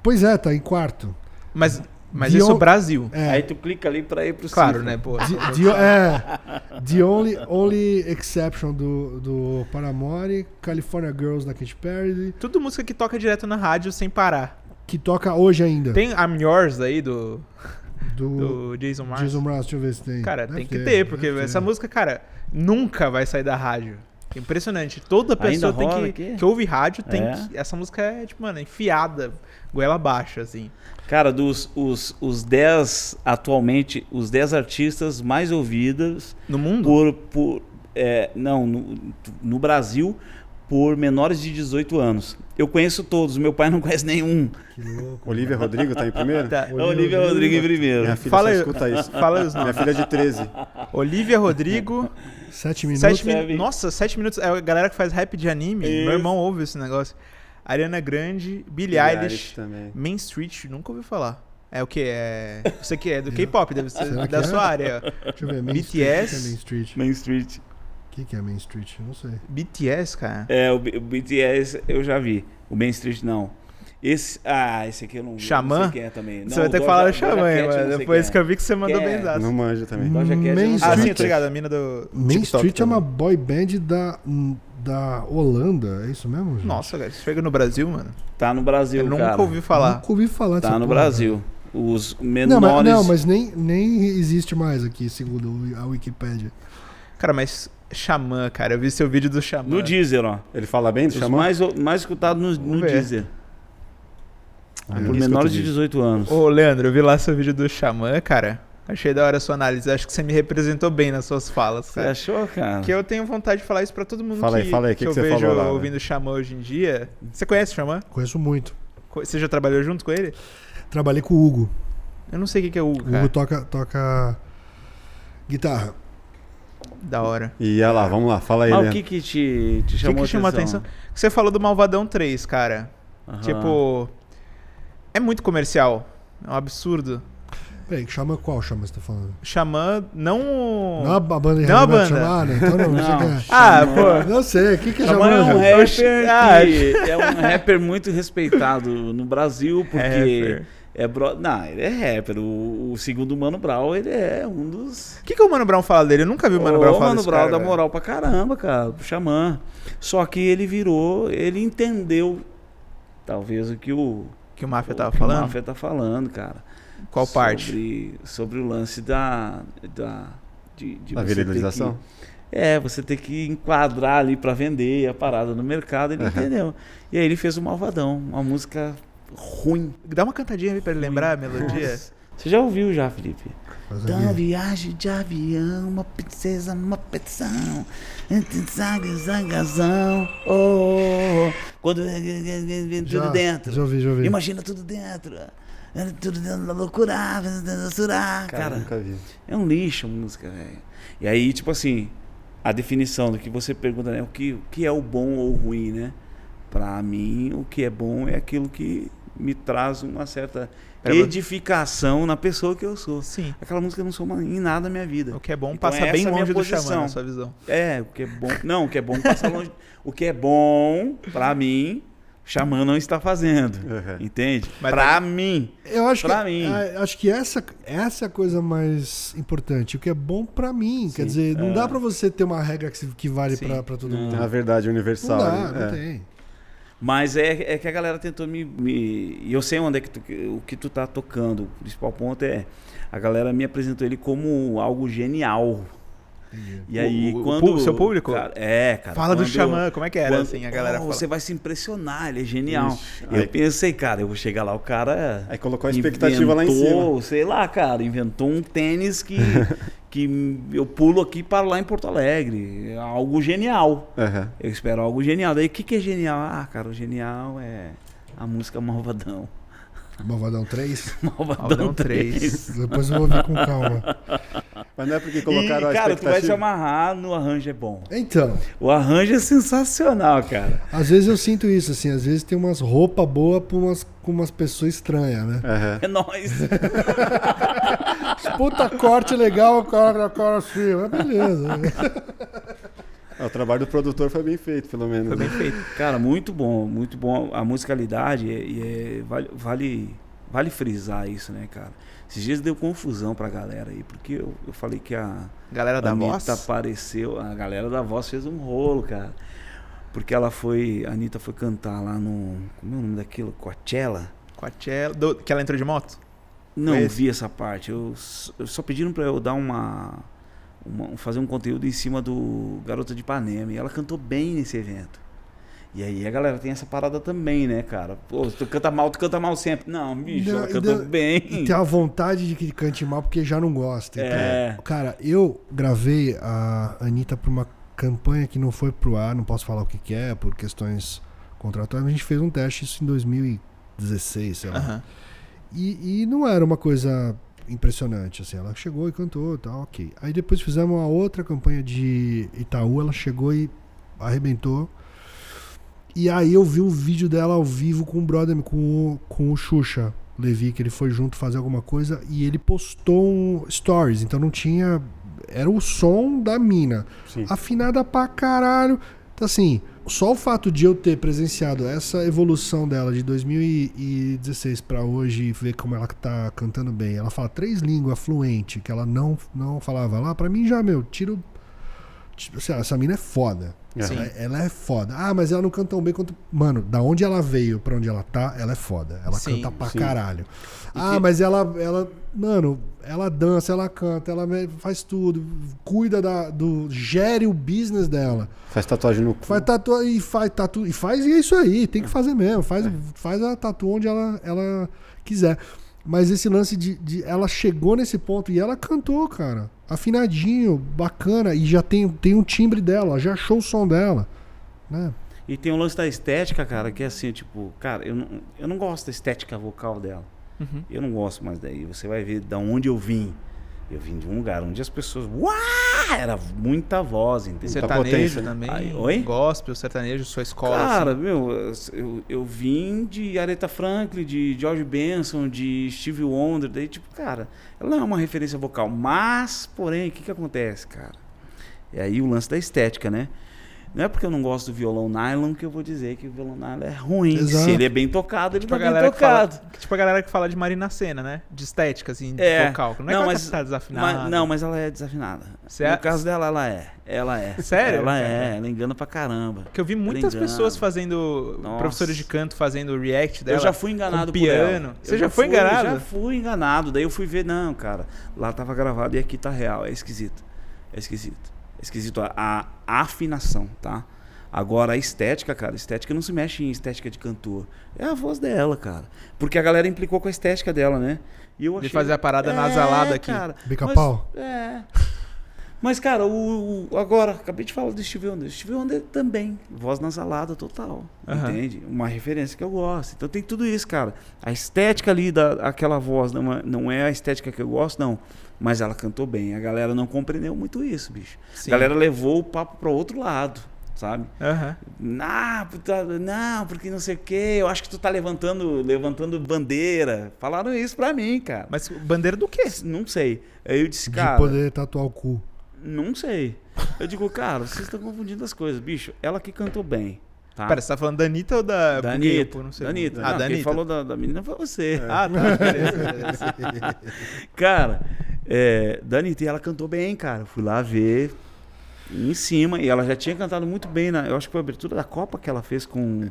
Pois é, tá em quarto. Mas, mas The isso on- Brasil. É, Aí tu clica ali pra ir pro Claro, cifra. né, pô? The, the- é, the only, only Exception do, do Paramore, California Girls da Katy Perry, Tudo música que toca direto na rádio sem parar. que toca hoje ainda. Tem I'm Yours aí do, do do Jason Mars? Jason Mraz, deixa eu ver se tem. Cara, Deve tem que ter, porque deve ter. essa música, cara, nunca vai sair da rádio. Impressionante. Toda pessoa tem que, que ouve rádio tem É. que. Essa música é, tipo, mano, enfiada, goela abaixo, assim. Cara, dos os, os 10, atualmente, os 10 artistas mais ouvidos No mundo? por. por é, não, no, no Brasil, por menores de 18 anos. Eu conheço todos, meu pai não conhece nenhum. Que louco. Olivia Rodrigo tá em primeiro? Tá. É Olivia Rodrigo em primeiro. Minha filha Fala escuta isso. Fala os Minha nomes. filha de 13. Olivia Rodrigo, Sete minutos. sete. Nossa, sete minutos. É a galera que faz rap de anime. Isso. Meu irmão ouve esse negócio. Ariana Grande, Billie Eilish Eilish, também. Main Street, nunca ouvi falar. É o que? É. Você que é do K-pop, deve ser Será da é? sua área. Deixa eu ver. Main BTS. Street. O que é Main Street? Main Street. O que, que é Main Street? Eu não sei. BTS, cara. É, o, B- o BTS eu já vi. O Main Street não. Esse, ah, esse aqui eu não, Xamã? não sei quem é também. Você Não, vai ter que falar do Xamã, sei Depois quem que eu vi que você mandou é? bem zaço. Não manjo também. Doja Cat, Main. Ah, sim, Street. tô ligado. A mina do. Main TikTok Street é também. uma boy band da, da Holanda, é isso mesmo? gente? Nossa, cara, chega no Brasil, mano. Tá no Brasil, eu nunca cara. ouvi falar. Nunca ouvi falar Tá no porra, Brasil. Os cara. menores... Não, mas, não, mas nem, nem existe mais aqui, segundo a Wikipédia. Cara, mas Xamã, cara, eu vi seu vídeo do Xamã. No Deezer, ó. Ele fala bem do Os Xamã? mais, mais escutados no, Vamos no ver. Deezer. Ah, por menores de Deezer. 18 anos. Ô, Leandro, eu vi lá seu vídeo do Xamã, cara. Achei da hora a sua análise. Acho que você me representou bem nas suas falas, Você cara. achou, cara? Que eu tenho vontade de falar isso pra todo mundo Fala que, aí, fala aí, que, que eu que você vejo falou lá, ouvindo Xamã hoje em dia. Você conhece o Xamã? Conheço muito. Você já trabalhou junto com ele? Trabalhei com o Hugo. Eu não sei o que é o Hugo, O cara. Hugo toca, toca guitarra. Da hora. E olha lá, vamos lá, fala aí, Mas o que que te, te O que, chamou que chamou a atenção? atenção? Você falou do Malvadão 3, cara. Aham. Tipo, é muito comercial. É um absurdo. Peraí, chama qual chama você tá falando? Xamã, não. Não a banda de Não a banda. chama? Ah, não, então não, não, Não. é. Ah, Xamã. pô. Não sei, o que, que é Xamã é um Xamã? rapper Ah, que é um rapper muito respeitado no Brasil, porque rapper. é bro... Não, ele é rapper. O, o segundo Mano Brown, ele é um dos... O que, que o Mano Brown fala dele? Eu nunca vi o Mano Ô, Brown falar Mano desse Brown cara, dá velho. moral pra caramba, cara, pro Xamã. Só que ele virou, ele entendeu talvez o que o, Que o Máfia tava que o falando? Máfia tá falando, cara. Qual parte? Sobre, sobre o lance da... da de, de A você ter viralização? que- é, você tem que enquadrar ali pra vender a parada no mercado, ele Aham. entendeu. E aí ele fez o Malvadão, uma música ruim. Dá uma cantadinha aí pra ele lembrar a melodia. Você já ouviu já, Felipe? Uma viagem de avião, uma princesa, uma petição, zaga, zagazão, oh, oh, oh. quando tudo Já, dentro, Já ouvi, já ouvi. imagina tudo dentro, é tudo dentro da loucura, censurar, Cara, cara, nunca vi. é um lixo a música, velho. E aí, tipo assim, a definição do que você pergunta, né, o que, o que é o bom ou o ruim, né? Pra mim, o que é bom é aquilo que me traz uma certa vo- edificação na pessoa que eu sou. Sim. Aquela música não soma em nada na minha vida. O que é bom Então, passa bem é a minha longe do. Xamã, na sua visão. É, o que é bom. Não, o que é bom passa longe. O que é bom, pra mim, o Xamã não está fazendo. Uhum. Entende? Mas pra mim. Eu acho Pra que, mim. acho que essa, essa é a coisa mais importante. O que é bom pra mim. Quer dizer, não é. dá pra você ter uma regra que, que vale Sim. pra, pra todo Não. mundo. Tem a verdade universal. Não dá, ali, não é. tem. Mas é, é que a galera tentou me, me- E eu sei onde é que tu, o que tu tá tocando. O principal ponto é. A galera me apresentou ele como algo genial. E aí, O- quando. o seu público? Cara, é, cara. Fala do Xamã, como é que era, quando- assim, a galera Oh. Você vai se impressionar, ele é genial. Ixi, eu aí- pensei, cara, eu vou chegar lá, o cara. Aí colocou a expectativa lá em inventou, cima. Sei lá, cara, inventou um tênis que, que eu pulo aqui para lá em Porto Alegre. É algo genial. Aham. Eu espero algo genial. Daí o que, que é genial? Ah, cara, o genial é a música Malvadão. Malvadão 3. Malvadão, Malvadão 3. 3. Depois eu vou ver com calma. Mas não é porque E, colocaram a cara, tu vai se expectativa. amarrar no arranjo é bom. Então, O arranjo é sensacional, cara. às vezes eu sinto isso, assim. Às vezes tem umas roupas boas pra umas, com umas pessoas estranhas, né? Aham. É nóis. Puta corte legal, o cara, o cara assim. Mas beleza. O trabalho do produtor foi bem feito, pelo menos. Foi bem né? feito. Cara, muito bom, muito bom. A musicalidade é, e é- vale, vale, vale frisar isso, né, cara? Esses dias deu confusão pra galera aí, porque eu, eu falei que a Galera da Anitta voz. apareceu, a galera da voz fez um rolo, cara. Porque ela foi, a Anitta foi cantar lá no, como é o nome daquilo? Coachella? Coachella. do- que ela entrou de moto? Não vi essa parte. Eu, eu só pediram pra eu dar uma, uma- fazer um conteúdo em cima do Garota de Ipanema. E ela cantou bem nesse evento. E aí a galera tem essa parada também, né, cara? Pô, tu canta mal, tu canta mal sempre. Não, bicho, Não, ela cantou deu- bem. E tem a vontade de que cante mal porque já não gosta. Então, É. Cara, eu gravei a Anitta pra uma campanha que não foi pro ar, não posso falar o que, que é, por questões contratuais, a gente fez um teste isso em 2016, sei lá. E, e não era uma coisa impressionante, assim. Ela chegou e cantou tal, ok. Aí depois fizemos uma outra campanha de Itaú, ela chegou e arrebentou. E aí eu vi um vídeo dela ao vivo com o brother, com o, com o Xuxa Levi, que ele foi junto fazer alguma coisa e ele postou um stories, então não tinha. Era o som da mina. Sim. Afinada pra caralho. Então, assim, só o fato de eu ter presenciado essa evolução dela de 2016 pra hoje e ver como ela tá cantando bem. Ela fala três línguas fluente, que ela não, não falava lá. Pra mim já, meu, tiro. Tipo, assim, essa mina é foda. Ela, ela é foda. Ah, mas ela não canta tão bem quanto. Mano, da onde ela veio pra onde ela tá, ela é foda. Ela Sim, canta pra sim. caralho. E Ah, que- mas ela, ela. Mano, ela dança, ela canta, ela faz tudo. Cuida da, do. Gere o business dela. Faz tatuagem no cu. Faz tatu e faz tatu. E faz e é isso aí, tem que fazer mesmo. Faz, faz a tatu onde ela, ela quiser. Mas esse lance de, de. Ela chegou nesse ponto e ela cantou, cara. Afinadinho, bacana. E já tem, tem um timbre dela, já achou o som dela. Né? E tem um lance da estética, cara, que é assim, tipo, cara, eu não, eu não gosto da estética vocal dela. Uhum. Eu não gosto mais daí. Você vai ver da onde eu vim. Eu vim de um lugar onde as pessoas. Uau! Era muita voz, entendeu? Sertanejo também. Aí, oi? Gospel, sertanejo, sua escola. Cara, assim. meu, eu, eu vim de Aretha Franklin, de George Benson, de Stevie Wonder, daí, tipo, cara, ela não é uma referência vocal, mas, porém, o que que acontece, cara? É aí o lance da estética, né? Não é porque eu não gosto do violão nylon que eu vou dizer que o violão nylon é ruim. Exato. Se ele é bem tocado, ele Tipo tá bem que fala, tocado. tipo a galera que fala de Marina Senna, né? De estética, assim, de É. vocal. Não é Não, que ela mas- tá desafinada. Mas- não, mas ela é desafinada. Você no é- caso dela, ela é. Ela é. Sério? Ela é. Ela engana pra caramba. Porque eu vi muitas pessoas fazendo. Nossa. Professores de canto fazendo react dela. eu já fui enganado com por piano. Você Eu já foi fui- enganado? Já fui enganado. Daí eu fui ver, não, cara. Lá tava gravado e aqui tá real. É esquisito. É esquisito. Esquisito a, a afinação, tá? Agora a estética, cara, a estética não se mexe em estética de cantor. É a voz dela, cara. Porque a galera implicou com a estética dela, né? E eu De achei... fazer a parada É, nasalada aqui. Bica-pau? É. Mas, cara, o, o- agora, acabei de falar do Steve Wonder. Steve Wonder também, voz nasalada total, Aham. entende? Uma referência que eu gosto. Então tem tudo isso, cara. A estética ali daquela voz não é, não é a estética que eu gosto, não. Mas ela cantou bem. A galera não compreendeu muito isso, bicho. Sim. A galera levou o papo para outro lado, sabe? Aham. Ah, puta, não, porque não sei o quê. Eu acho que tu tá levantando, levantando bandeira. Falaram isso pra mim, cara. Mas bandeira do quê? Não sei. Aí eu disse, De cara. poder tatuar o cu. Não sei. Eu digo, cara, vocês estão confundindo as coisas. Bicho, ela que cantou bem. Tá? Pera, você tá falando da Anitta ou da. da Anitta. não sei. da Anitta. Ah, Não, da quem Anitta. falou da, da menina foi você. Ah, tá. Beleza, beleza. Cara, é, da Anitta, e ela cantou bem, cara. Eu Fui lá ver em cima. E ela já tinha cantado muito bem. Na, eu acho que foi a abertura da Copa que ela fez com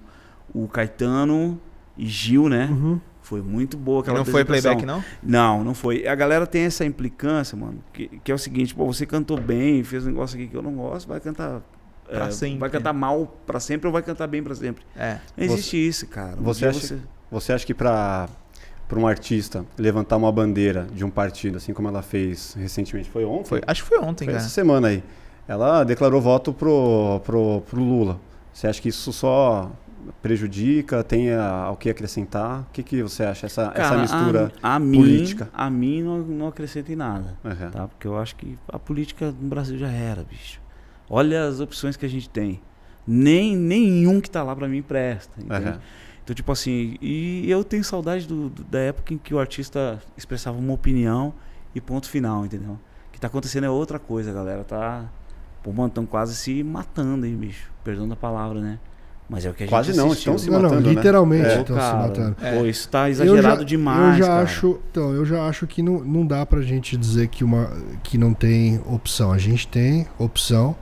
o Caetano e Gil, né? Uhum. Foi muito boa aquela não foi playback, não? Não, não foi. A galera tem essa implicância, mano, que, que é o seguinte, pô, você cantou bem, fez um negócio aqui que eu não gosto, vai cantar Pra é, sempre. vai cantar mal pra sempre ou vai cantar bem pra sempre. É. Não existe isso, cara. Um você acha- Você acha que para para um artista levantar uma bandeira de um partido, assim como ela fez recentemente, foi ontem? Foi, acho que foi ontem, Foi cara. essa semana aí. Ela declarou voto pro, pro, pro Lula. Você acha que isso só prejudica, tem a- o que acrescentar? O que, que você acha? Essa, essa Cara, mistura a, a mim, política. A mim não, não acrescenta em nada, Aham. tá? Porque eu acho que a política no Brasil já era, bicho. Olha as opções que a gente tem. Nem nenhum que tá lá pra mim presta? Aham. Então, tipo assim, e eu tenho saudade do, do- da época em que o artista expressava uma opinião e ponto final, entendeu? O que tá acontecendo é outra coisa, galera. Tá. Pô, mano, tão quase se matando, hein, bicho? Perdão da palavra, né? Mas é o que a gente Quase não, assistiu. estão se Não, não, matando, né? literalmente É. estão se matando. Pô, isso tá Eu exagerado já- demais, Eu já cara. acho, então, eu já acho que não, não dá pra gente dizer que, uma, que não tem opção. A gente tem opção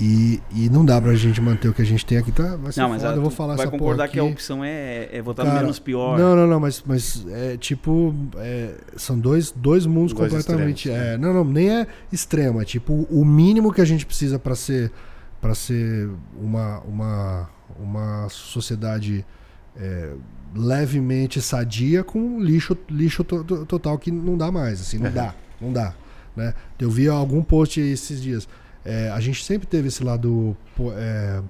e, e não dá pra gente manter o que a gente tem aqui. Tá, vai ser Não, mas foda, a- eu vou falar vai essa porra concordar aqui. que a opção é, é votar Cara, menos pior. Não, não, não, mas, mas é tipo. é, são dois, dois mundos Dois completamente. extremos, é, não, não, nem é extremo. É tipo o mínimo que a gente precisa pra ser para ser uma, uma, uma sociedade é, levemente sadia com lixo, lixo to- to- total que não dá mais. Assim, não Uhum. dá, não dá. Né? Eu vi algum post esses dias. É, a gente sempre teve esse lado é,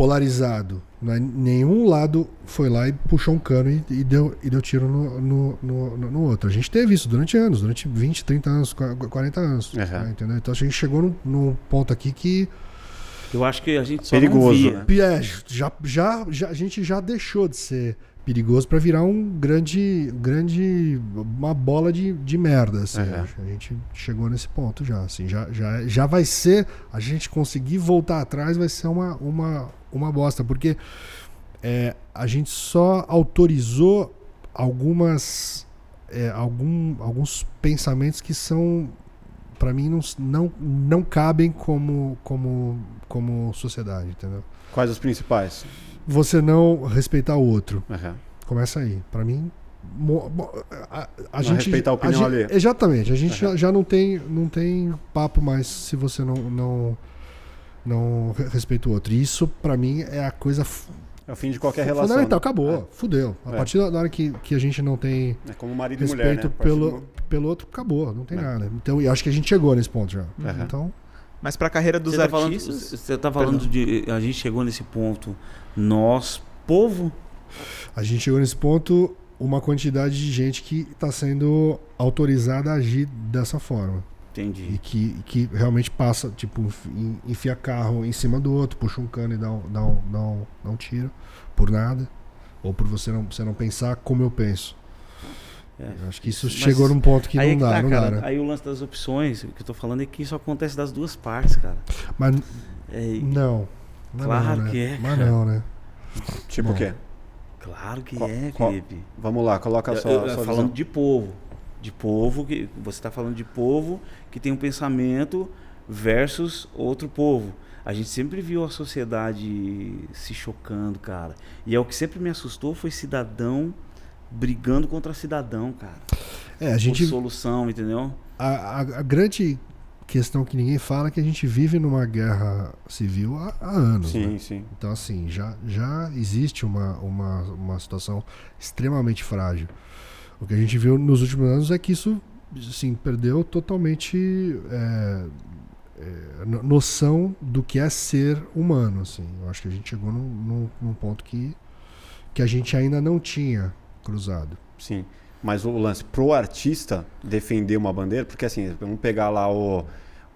polarizado. né? Nenhum lado foi lá e puxou um cano e, e deu, e deu tiro no, no, no, no outro. A gente teve isso durante anos, durante 20, 30 anos, qua- 40 anos. Uhum. né? Entendeu? Então a gente chegou num, num ponto aqui que Eu acho que a gente só Perigoso, não via. né? é, já, já, já, a gente já deixou de ser perigoso para virar um grande, grande, uma bola de, de merda. Assim. Uhum. A gente chegou nesse ponto já. Assim, já, já, já vai ser, a gente conseguir voltar atrás vai ser uma, uma, uma bosta, porque é, a gente só autorizou algumas, é, algum, alguns pensamentos que são, para mim, não, não, não cabem como, como, como sociedade, entendeu? Quais os principais? Você não respeitar o outro. Uhum. Começa aí. Pra mim, a, a Não gente respeitar a opinião gente- alheia. Exatamente. A gente Uhum. já, já não tem não tem papo mais se você não não não re- respeita o outro. E isso pra mim é a coisa É o fim de qualquer relação. fundamental. né? Acabou. Fudeu. A É. partir da hora que, que a gente não tem É como marido e mulher, respeito né? A pelo do- pelo outro, acabou. Não tem É. nada. Então, eu acho que a gente chegou nesse ponto já. Uhum. Então, Mas pra carreira dos Você tá falando, artistas. você tá falando de. A gente chegou nesse ponto. Nós, povo. a gente chegou nesse ponto uma quantidade de gente que está sendo autorizada a agir dessa forma. E Entendi. que, que realmente passa, tipo, en- enfia carro em cima do outro, puxa um cano e dá um, dá um, dá um, dá um tiro por nada. Ou por você não, você não pensar como eu penso. É. Eu acho que isso Mas chegou num ponto que aí não que dá, tá, não cara. dá, né? Aí o lance das opções, o que eu tô falando é que isso acontece das duas partes, cara. Mas É, não. Mas Claro não, né? que é, Mas cara. não, né? Tipo Bom. o quê? claro que Qual- é, qual- Felipe. Vamos lá, coloca a sua, Eu- eu- sua falando visão. de povo. De povo, que você está falando de povo que tem um pensamento versus outro povo. A gente sempre viu a sociedade se chocando, cara. E é o que sempre me assustou foi cidadão brigando contra cidadão, cara. É, a Por gente. solução, entendeu? A, a, a grande questão que ninguém fala é que a gente vive numa guerra civil há, há anos. né? Sim, sim. Então, assim, já, já existe uma, uma, uma situação extremamente frágil. O que a gente viu nos últimos anos é que isso assim, perdeu totalmente é, é, no- noção do que é ser humano. Assim. Eu acho que a gente chegou num, num, num ponto que, que a gente ainda não tinha cruzado. Sim. Mas o lance pro artista defender uma bandeira, porque assim, vamos pegar lá o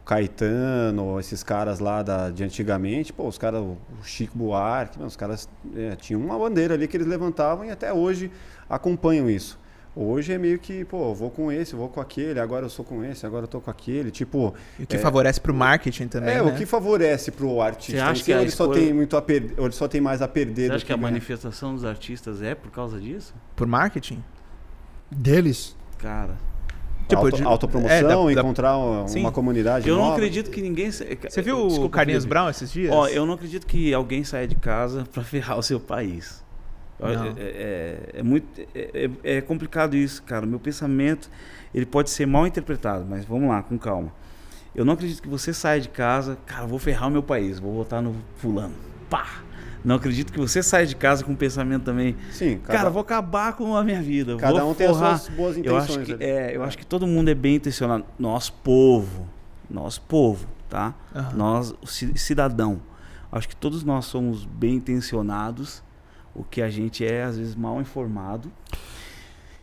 Caetano, esses caras lá da, de antigamente, pô, os caras, o Chico Buarque, os caras é, tinham uma bandeira ali que eles levantavam e até hoje acompanham isso. Hoje é meio que, pô, vou com esse, vou com aquele, agora eu sou com esse, agora eu tô com aquele. Tipo, E o que É. favorece pro marketing também. é né? o que favorece pro artista. Você acha que a ele só escolha- tem muito a perder, ou ele só tem mais a perder Você acha que a ganhar? manifestação dos artistas é por causa disso? Por marketing? Deles, Cara, Tipo, Auto, de- autopromoção, é, da- da- encontrar uma, Sim. comunidade eu não nova. acredito que ninguém. Você viu o Desculpa, Carlinhos Felipe. Brown esses dias? Ó, eu não acredito que alguém saia de casa para ferrar o seu país. É, é- é muito é, é- é complicado isso, cara. O meu pensamento ele pode ser mal interpretado, mas vamos lá, com calma. Eu não acredito que você saia de casa, cara, vou ferrar o meu país, vou votar no fulano. Pá! Não acredito que você saia de casa com um pensamento também, Sim, cada, cara, vou acabar com a minha vida. cada um tem forrar. as suas boas Eu intenções. acho que, ali. é, eu acho que todo mundo é bem intencionado. Nós, povo. Nós, povo, tá? Aham. Nós, o ci- cidadão. Acho que todos nós somos bem intencionados. O que a gente é, às vezes, mal informado.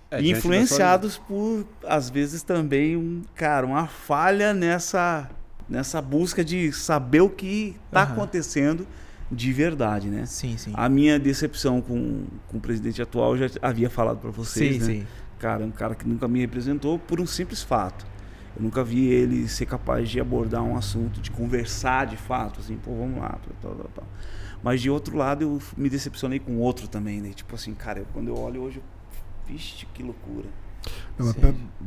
É, e influenciados por, às vezes, também, um, cara, uma falha nessa, nessa busca de saber o que está Aham. acontecendo de verdade, né? Sim, sim. A minha decepção com, com o presidente atual eu já havia falado para vocês, sim, né? sim. Cara, um cara que nunca me representou por um simples fato. Eu nunca vi ele ser capaz de abordar um assunto, de conversar de fato, assim, pô, vamos lá, tal, tal, tal. Mas de outro lado, eu me decepcionei com outro também, né? Tipo assim, cara, eu- quando eu olho hoje, eu, vixe, que loucura. Não, mas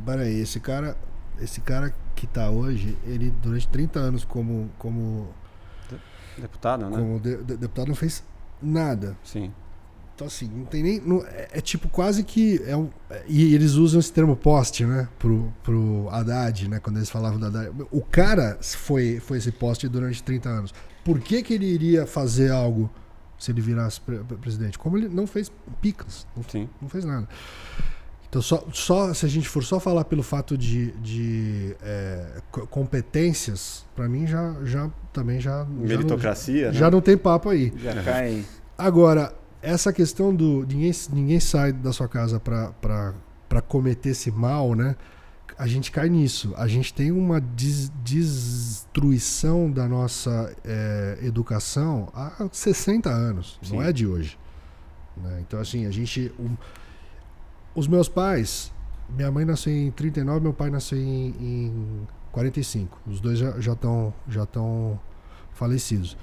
peraí, esse cara, esse cara que tá hoje, ele durante 30 anos como, como, Deputado, né? como de- de- deputado não fez nada. Sim. Então assim, não tem nem. não- é, é tipo quase que. É um, é- e eles usam esse termo poste, né? Pro, pro Haddad, né? Quando eles falavam do Haddad. O cara foi, foi esse poste durante 30 anos. Por que, que ele iria fazer algo se ele virasse pre- pre- presidente? Como ele não fez picas, não Sim. não fez nada. Então, só, só se a gente for só falar pelo fato de, de é, co- competências, para mim já, já também já. já não- Meritocracia, Já, né? não tem papo aí. Já cai. Agora, essa questão do. Ninguém, ninguém sai da sua casa para cometer esse mal, né? A gente cai nisso. A gente tem uma des- destruição da nossa é, educação há 60 anos. Não Sim. é de hoje. né? Então, assim, a gente. o- os meus pais. Minha mãe nasceu em 39, meu pai nasceu em, em 45. Os dois já estão já tão falecidos.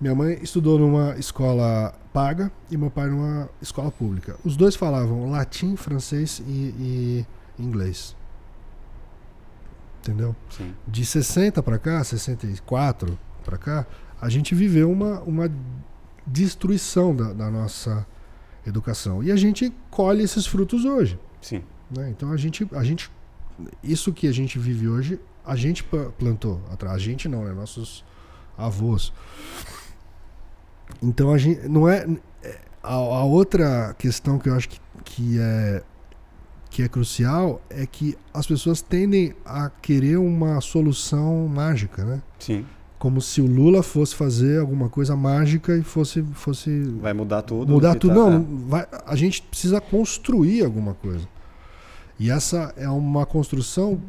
Minha mãe estudou numa escola paga e meu pai numa escola pública. Os dois falavam latim, francês e, e inglês. Entendeu? Sim. De 60 para cá, 64 para cá, a gente viveu uma, uma destruição da, da nossa educação. E a gente colhe esses frutos hoje. Sim. né? Então a gente, a gente. Isso que a gente vive hoje, a gente plantou atrás. A gente não, né? Nossos avós. Então a gente. Não é. é, A, a outra questão que eu acho que, que é que é crucial é que as pessoas tendem a querer uma solução mágica, né? Sim. Como se o Lula fosse fazer alguma coisa mágica e fosse fosse Vai mudar tudo. mudar tudo. tá- Não, é. vai- a gente precisa construir alguma coisa. E essa é uma construção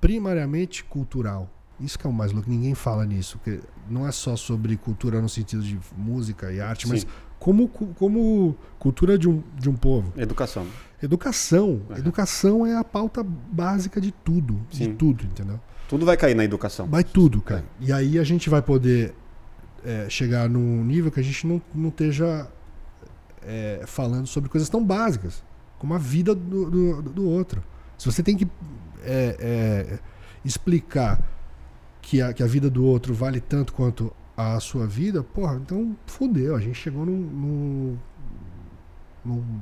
primariamente cultural. Isso que é o mais louco, ninguém fala nisso. Porque não é só sobre cultura no sentido de música e arte, mas Sim. como, cu- como cultura de um, de um povo. Educação. Educação. Uhum. Educação é a pauta básica de tudo. De Sim. tudo, entendeu? Tudo vai cair na educação. Vai tudo, cara. E aí a gente vai poder é, chegar num nível que a gente não, não esteja é, falando sobre coisas tão básicas como a vida do, do, do outro. Se você tem que é, é, explicar que a, que a vida do outro vale tanto quanto a sua vida, porra, então fudeu. A gente chegou num, num, num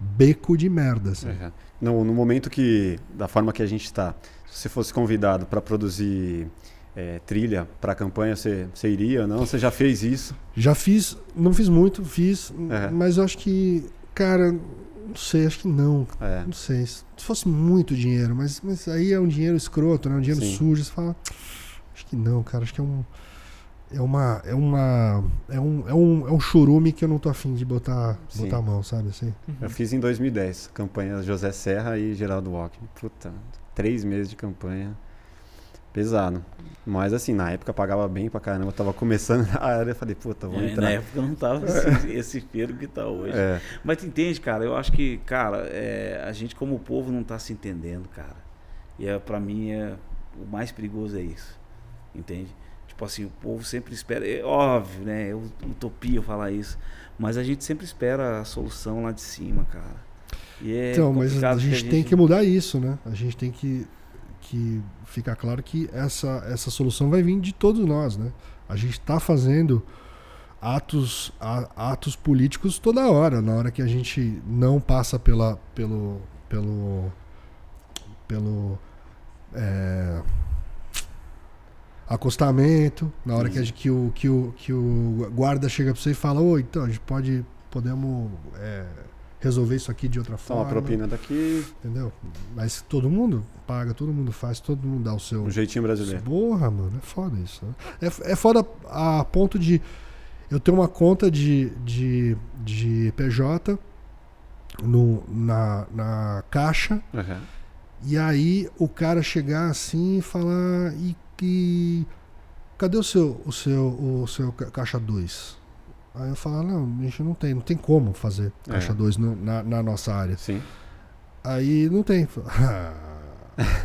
beco de merda. Assim. É. No, no momento que, da forma que a gente está, se você fosse convidado para produzir é, trilha para a campanha, você, você iria ou não? Você já fez isso? Já fiz, não fiz muito, fiz, É. mas eu acho que, cara, não sei, acho que não. É. Não sei. Se fosse muito dinheiro, mas, mas aí é um dinheiro escroto, né? Um dinheiro Sim. sujo. Você fala, acho que não, cara. Acho que é um. É uma. É uma. É um, é um, é um churume que eu não tô afim de botar, Sim. botar a mão, sabe assim? Eu fiz em 2010, campanha José Serra e Geraldo Walker. Puta, três meses de campanha. Pesado. Mas assim, na época pagava bem pra caramba. Eu tava começando na área, eu falei, puta, vou É, na entrar. época não tava esse, esse feiro que tá hoje. É, Mas tu entende, cara? Eu acho que, cara, é, a gente como povo não tá se entendendo, cara. E é, pra mim é o mais perigoso é isso. Entende? Tipo assim, o povo sempre espera. É óbvio, né? É utopia falar isso. Mas a gente sempre espera a solução lá de cima, cara. E é então, mas a porque gente, tem que mudar isso, né? A gente tem que, que ficar claro que essa, essa solução vai vir de todos nós, né? A gente está fazendo atos, a- atos políticos toda hora, na hora que a gente não passa pela, pelo, pelo, pelo é, acostamento, na hora que, a gente, que, o, que, o, que o guarda chega para você e fala, oi, então a gente pode, podemos é, resolver isso aqui de outra Toma forma. a propina daqui, Entendeu? Mas todo mundo paga, todo mundo faz, todo mundo dá o seu. um jeitinho brasileiro. Porra, mano, é foda isso. né? É, é foda a ponto de eu ter uma conta de, de, de PJ no, na, na caixa Uhum. e aí o cara chegar assim e falar e que cadê o seu o seu o seu ca- caixa 2? Aí eu falar, não, a gente não tem, não tem como fazer É. caixa 2 na, na nossa área. Sim. Aí não tem.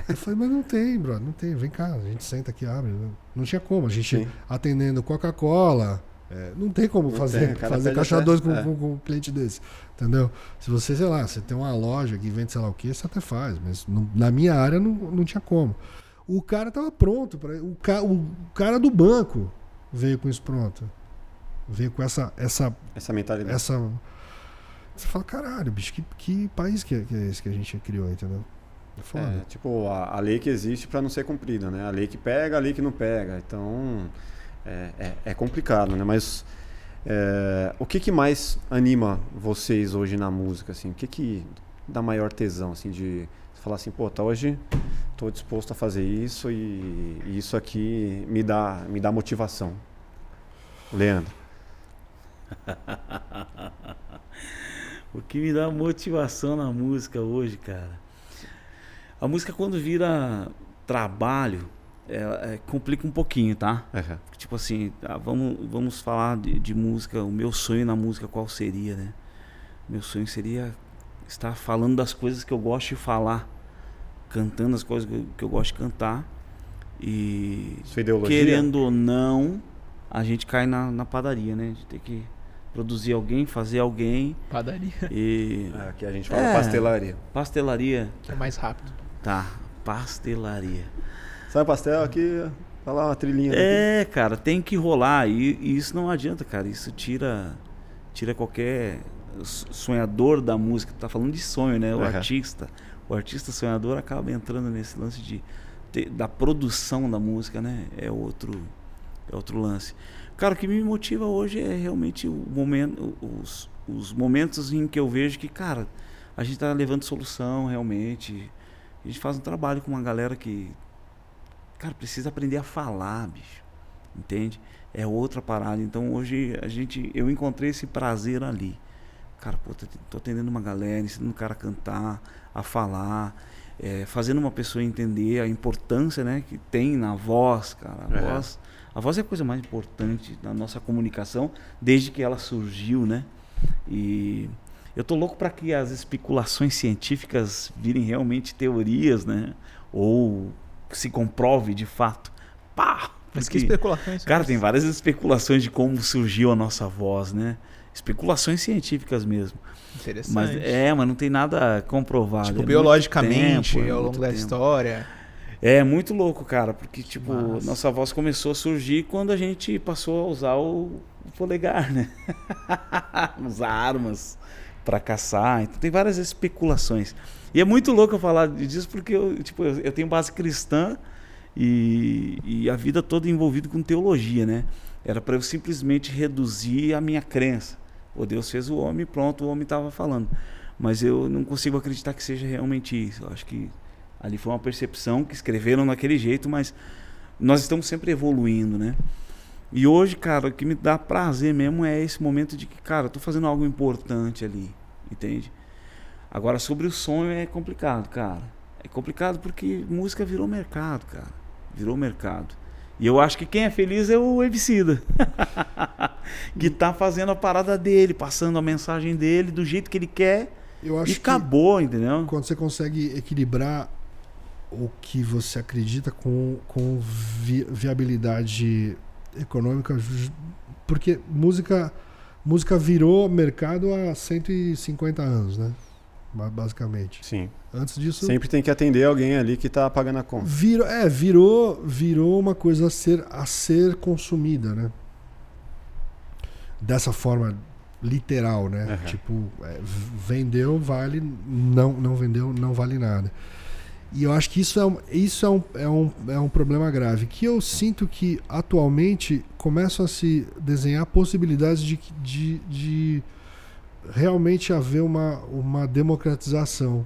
Eu falei, mas não tem, brother, não tem. Vem cá, a gente senta aqui, abre. Não tinha como. A gente Sim. atendendo Coca-Cola. é, não tem como Não fazer, tem, fazer caixa até- 2 com, é. com- com um cliente desse. Entendeu? Se você, sei lá, você tem uma loja que vende sei lá o que, você até faz. Mas não- na minha área não, não tinha como. O cara tava pronto. Pra, o, ca, o cara do banco veio com isso pronto. Veio com essa, essa Essa mentalidade. essa. Você fala, caralho, bicho, que, que país que é, que é esse que a gente criou, entendeu? É. É, tipo, a, a lei que existe para não ser cumprida, né? A lei que pega, a lei que não pega. Então, é, é, é complicado, né? Mas é, o que, que mais anima vocês hoje na música, assim? O que que dá maior tesão, assim, de falar assim, pô, tá hoje tô disposto a fazer isso e, e isso aqui me dá, me dá motivação. Leandro. O que me dá motivação na música hoje, cara. A música quando vira trabalho, é, é, complica um pouquinho, tá? Uhum. Tipo assim, tá, vamos, vamos falar de, de música, o meu sonho na música qual seria, né? Meu sonho seria estar falando das coisas que eu gosto de falar, cantando as coisas que eu, que eu gosto de cantar. E Sua ideologia? querendo ou não, a gente cai na, na padaria, né? De ter que produzir alguém, fazer alguém Padaria. e É, aqui a gente fala É. pastelaria. pastelaria, É mais rápido. tá? Pastelaria. Sabe pastel aqui? Tá lá uma trilhinha. É, cara, tem que rolar e, e isso não adianta, cara. Isso tira tira qualquer sonhador da música. Tá falando de sonho, né? O Aham. artista, o artista sonhador acaba entrando nesse lance de da produção da música, né? É outro é outro lance. Cara, o que me motiva hoje é realmente o momento, os, os momentos em que eu vejo que, cara, a gente tá levando solução realmente. A gente faz um trabalho com uma galera que Cara, precisa aprender a falar, bicho. Entende? É outra parada. Então hoje a gente. Eu encontrei esse prazer ali. Cara, pô, tô, tô atendendo uma galera, ensinando o cara a cantar, a falar, é, fazendo uma pessoa entender a importância né, que tem na voz, cara. A, É. voz, a voz é a coisa mais importante da nossa comunicação desde que ela surgiu, né? E eu tô louco para que as especulações científicas virem realmente teorias, né? Ou se comprove de fato. Pá! Mas que especulações. Cara, tem várias especulações de como surgiu a nossa voz, né? Especulações científicas mesmo. Interessante. Mas é, mas não tem nada comprovado. Tipo, É biologicamente, tempo, é ao longo da tempo. história. É muito louco, cara, porque tipo, Massa. nossa voz começou a surgir quando a gente passou a usar o, o polegar, né? usar armas pra caçar. Então tem várias especulações. E é muito louco eu falar disso porque eu, tipo, eu, tenho base cristã e, e a vida toda envolvido com teologia, né? Era para eu simplesmente reduzir a minha crença. O Deus fez o homem, pronto, o homem estava falando. Mas eu não consigo acreditar que seja realmente isso. Eu acho que ali foi uma percepção que escreveram daquele jeito, mas nós estamos sempre evoluindo, né? E hoje, cara, o que me dá prazer mesmo é esse momento de que, cara, tô fazendo algo importante ali, entende? Agora, sobre o sonho é complicado, cara. É complicado porque música virou mercado, cara. Virou mercado. E eu acho que quem é feliz é o Ebicida. que tá fazendo a parada dele, passando a mensagem dele do jeito que ele quer Eu e acho que acabou, entendeu? quando você consegue equilibrar o que você acredita com, com vi- viabilidade econômica, porque música música virou mercado há 150 anos, né? Ba- Basicamente. Sim. Antes disso, Sempre tem que atender alguém ali que tá pagando a conta. virou, é, virou, virou uma coisa a ser, a ser consumida, né? Dessa forma literal, né? Aham. Tipo, é, vendeu, vale, não, não vendeu, não vale nada. E eu acho que isso é um, isso é um, é um, é um problema grave. Que eu sinto que atualmente começam a se desenhar possibilidades de, de, de realmente haver uma, uma democratização.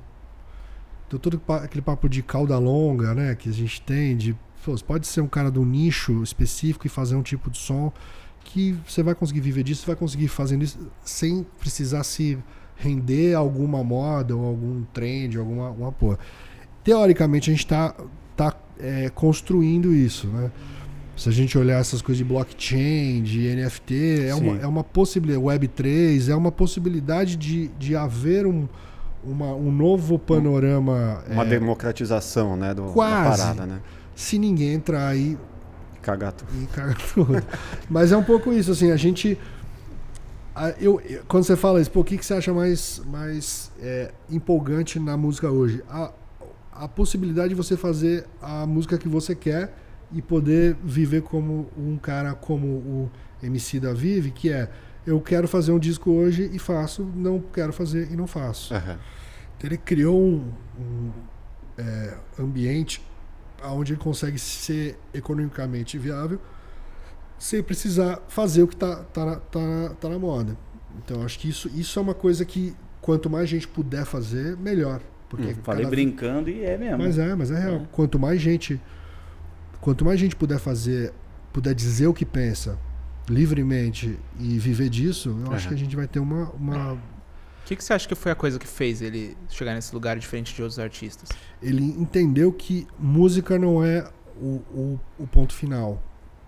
Então, todo aquele papo de cauda longa, né, que a gente tem, de pô, você pode ser um cara do nicho específico e fazer um tipo de som que você vai conseguir viver disso, vai conseguir fazendo isso sem precisar se render a alguma moda ou algum trend, alguma, alguma porra. Teoricamente, a gente está tá, é, construindo isso, né? Se a gente olhar essas coisas de blockchain, de NFT, é uma, é uma possibilidade, Web3, é uma possibilidade de, de haver um, uma- um novo panorama. Uma é, democratização, né, do, da Quase. parada, né? se ninguém entrar aí Cagar tudo. e caga tudo. Mas é um pouco isso, assim, a gente. eu, eu- quando você fala isso, pô, o que, que você acha mais, mais é, empolgante na música hoje? A, a possibilidade de você fazer a música que você quer e poder viver como um cara como o MC da Vive, que é eu quero fazer um disco hoje e faço, não quero fazer e não faço. Aham. Então ele criou um, um, é, ambiente onde ele consegue ser economicamente viável sem precisar fazer o que está tá, na- tá, na- tá na moda. Então acho que isso, isso é uma coisa que quanto mais gente puder fazer, melhor. Porque Hum, Falei brincando e é mesmo. Mas é, mas é real. É. Quanto mais gente quanto mais gente puder fazer, puder dizer o que pensa livremente e viver disso, eu acho Aham. que a gente vai ter uma, uma O que, que você acha que foi a coisa que fez ele chegar nesse lugar diferente de outros artistas? ele entendeu que música não é o, o, o ponto final.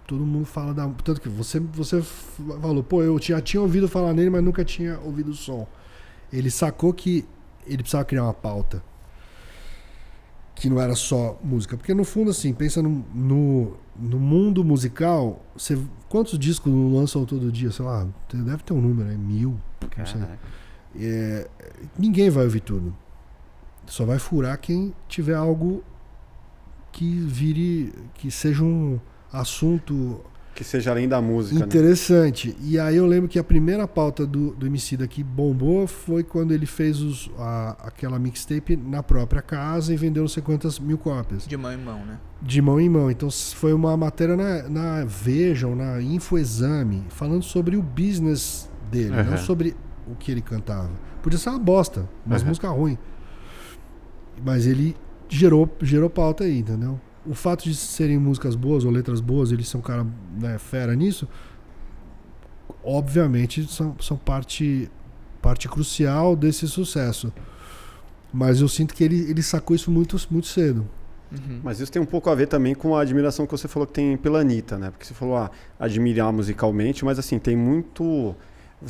Todo mundo fala da. Tanto que você, você falou, pô, eu já tinha ouvido falar nele, mas nunca tinha ouvido o som. Ele sacou que ele precisava criar uma pauta que não era só música. Porque no fundo, assim, pensa no, no, no mundo musical, você, quantos discos lançam todo dia? Sei lá, deve ter um número, é mil. não sei. Caraca. É, ninguém vai ouvir tudo. Só vai furar quem tiver algo que vire, que seja um assunto Que seja além da música, né? interessante. E aí eu lembro que a primeira pauta do, do MC que bombou foi quando ele fez os, a- aquela mixtape na própria casa e vendeu não sei quantas mil cópias. De mão em mão, né? De mão em mão. Então foi uma matéria na, na Vejam, na Infoexame, falando sobre o business dele, Aham. não sobre o que ele cantava. Podia ser uma bosta, umas Aham. músicas ruins. Mas ele gerou, gerou pauta aí, entendeu? O fato de serem músicas boas ou letras boas, eles são um cara né, fera nisso, obviamente são, são parte, parte crucial desse sucesso. Mas eu sinto que ele, ele sacou isso muito, muito cedo. Uhum. Mas isso tem um pouco a ver também com a admiração que você falou que tem pela Anitta, né? Porque você falou, ah, admirar musicalmente, mas assim, tem muito.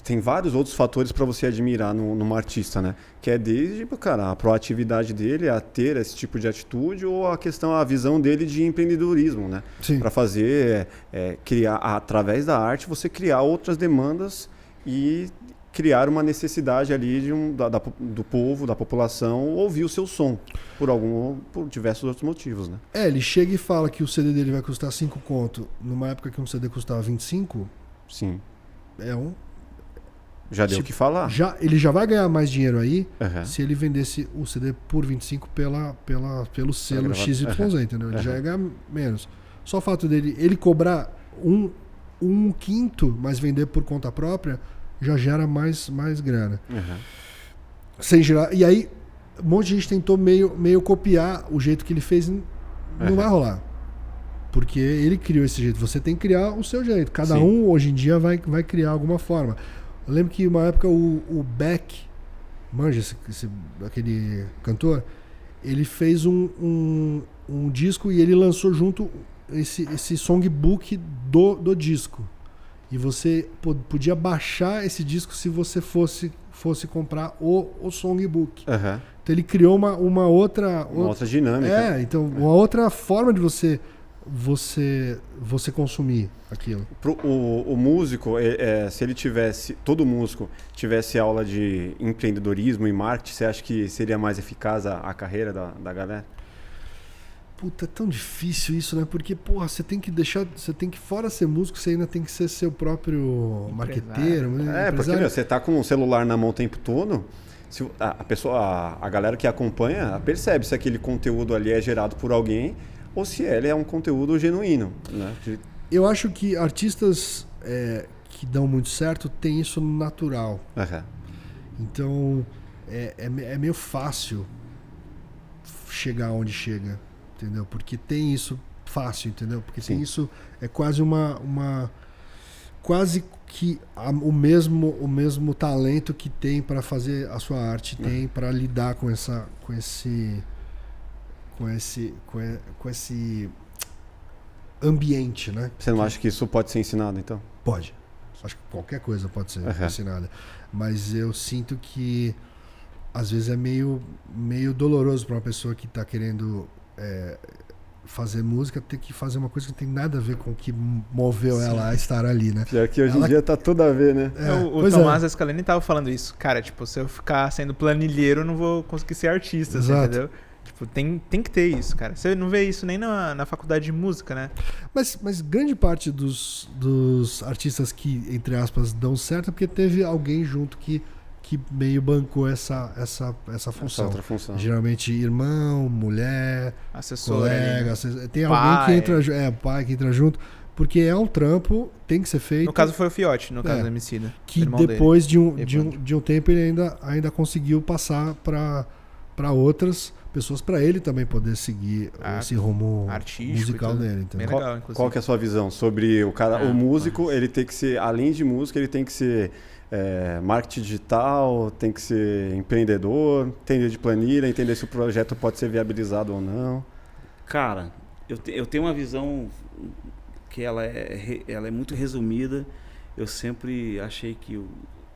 Tem vários outros fatores para você admirar no, numa artista, né? Que é desde, cara, a proatividade dele a ter esse tipo de atitude ou a questão, a visão dele de empreendedorismo, né? Sim. Para fazer, é, é, criar, através da arte, você criar outras demandas e criar uma necessidade ali de um, da, da- do povo, da população, ouvir o seu som, por algum, por diversos outros motivos, né? É, ele chega e fala que o CD dele vai custar 5 conto, numa época que um CD custava 25, Sim. é um. Já deu o que falar. Já, ele já vai ganhar mais dinheiro aí Aham. se ele vendesse o CD por 25 pela, pela, pelo selo XYZ, Aham. entendeu? Ele já Aham. ia ganhar menos. Só o fato dele ele cobrar um, um quinto, mas vender por conta própria, já gera mais, mais grana. Sem gerar. E aí, um monte de gente tentou meio, meio copiar o jeito que ele fez. Não vai rolar. Porque ele criou esse jeito. Você tem que criar o seu jeito. Cada Sim. um, hoje em dia, vai, vai criar alguma forma. Eu lembro que uma época o, o Beck, manja esse, esse- aquele cantor, ele fez um, um, um disco e ele lançou junto esse, esse songbook do, do disco. E você po- podia baixar esse disco se você fosse, fosse comprar o, o songbook. Aham. Então ele criou uma, uma outra. Uma outra dinâmica. É, então uma outra forma de você você você consumir aquilo. Pro- o, o músico, é, é, se ele tivesse, todo músico tivesse aula de empreendedorismo e marketing, você acha que seria mais eficaz a, a carreira da, da galera? Puta, é tão difícil isso, né? Porque, porra, você tem que deixar. Você tem que, fora ser músico, você ainda tem que ser seu próprio marqueteiro. né? É, porque empresário. meu, você tá com o celular na mão o tempo todo. Se, a, a pessoa, a, a galera que acompanha percebe se aquele conteúdo ali é gerado por alguém ou se ele é um conteúdo genuíno, né? Eu acho que artistas é, que dão muito certo têm isso natural. Aham. Então é, é, é meio fácil chegar onde chega, entendeu? Porque tem isso fácil, entendeu? Porque tem Sim. isso é quase uma, uma quase que a- o mesmo o mesmo talento que tem para fazer a sua arte tem para lidar com essa com esse com esse com, com esse ambiente, né? Você não acha que isso pode ser ensinado, então? Pode. Acho que qualquer coisa pode ser Aham. ensinada. Mas eu sinto que às vezes é meio, meio doloroso para uma pessoa que está querendo é, fazer música ter que fazer uma coisa que não tem nada a ver com o que moveu ela a estar ali, né? Pior que hoje Ela- em dia tá tudo a ver, né? É, o o pois Tomás é. Escalene tava falando isso. Cara, tipo, se eu ficar sendo planilheiro, eu não vou conseguir ser artista, assim, Exato. entendeu? Tipo, tem, tem que ter isso, cara. Você não vê isso nem na, na faculdade de música, né? Mas, mas grande parte dos, dos artistas que, entre aspas, dão certo é porque teve alguém junto que, que meio bancou essa, essa, essa Essa função. outra função. Geralmente irmão, mulher, Assessor. colega, assess- tem Pai. alguém que entra, é, pai que entra junto, porque é um trampo, tem que ser feito. No caso foi o Fiote, no caso É. do Emicida. que irmão dele. depois de um, de, um, de um tempo ele ainda, ainda conseguiu passar para outras pessoas, para ele também poder seguir Ah, esse rumo artístico musical dele. Bem Entendeu? legal, inclusive. Qual que é a sua visão sobre o cara, Ah, o músico, ele tem que ser, além de música, ele tem que ser é, marketing digital, tem que ser empreendedor, entender de planilha, entender se o projeto pode ser viabilizado ou não. Cara, eu, te- eu tenho uma visão que ela é, ela é muito resumida. Eu sempre achei que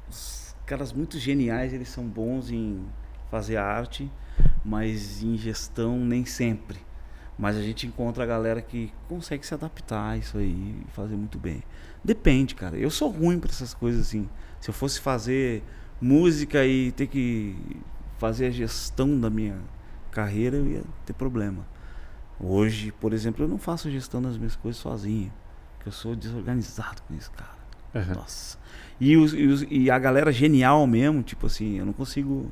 os caras muito geniais, eles são bons em fazer arte, mas em gestão nem sempre. Mas a gente encontra a galera que consegue se adaptar a isso aí e fazer muito bem. Depende, cara. Eu sou ruim para essas coisas assim. Se eu fosse fazer música e ter que fazer a gestão da minha carreira, eu ia ter problema. Hoje, por exemplo, eu não faço gestão das minhas coisas sozinho. Porque eu sou desorganizado com isso, cara. Uhum. Nossa. E, os, e, os- e a galera genial mesmo, tipo assim, eu não consigo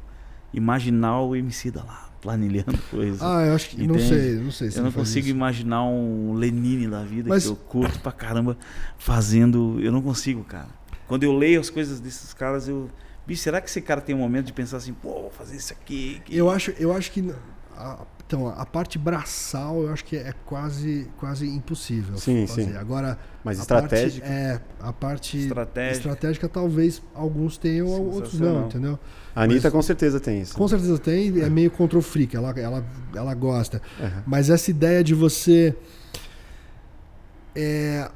imaginar o MC da lá, planilhando coisas. Ah, eu acho que. Não Entende? sei, não sei se eu não consigo isso. imaginar um Lenine da vida Mas- que eu curto pra caramba fazendo. Eu não consigo, cara. Quando eu leio as coisas desses caras, eu. Bicho, será que esse cara tem um momento de pensar assim, pô, vou fazer isso aqui? que- Eu acho, eu acho que. a- então, a parte braçal eu acho que é quase, quase impossível Sim, fazer. sim. Agora. Mas a estratégica. Parte, é, a parte Estratégica. estratégica talvez alguns tenham, outros não, entendeu? A Anitta mas- com certeza tem isso. Com certeza tem, é meio control freak, ela, ela, ela gosta. Uhum. Mas essa ideia de você. É,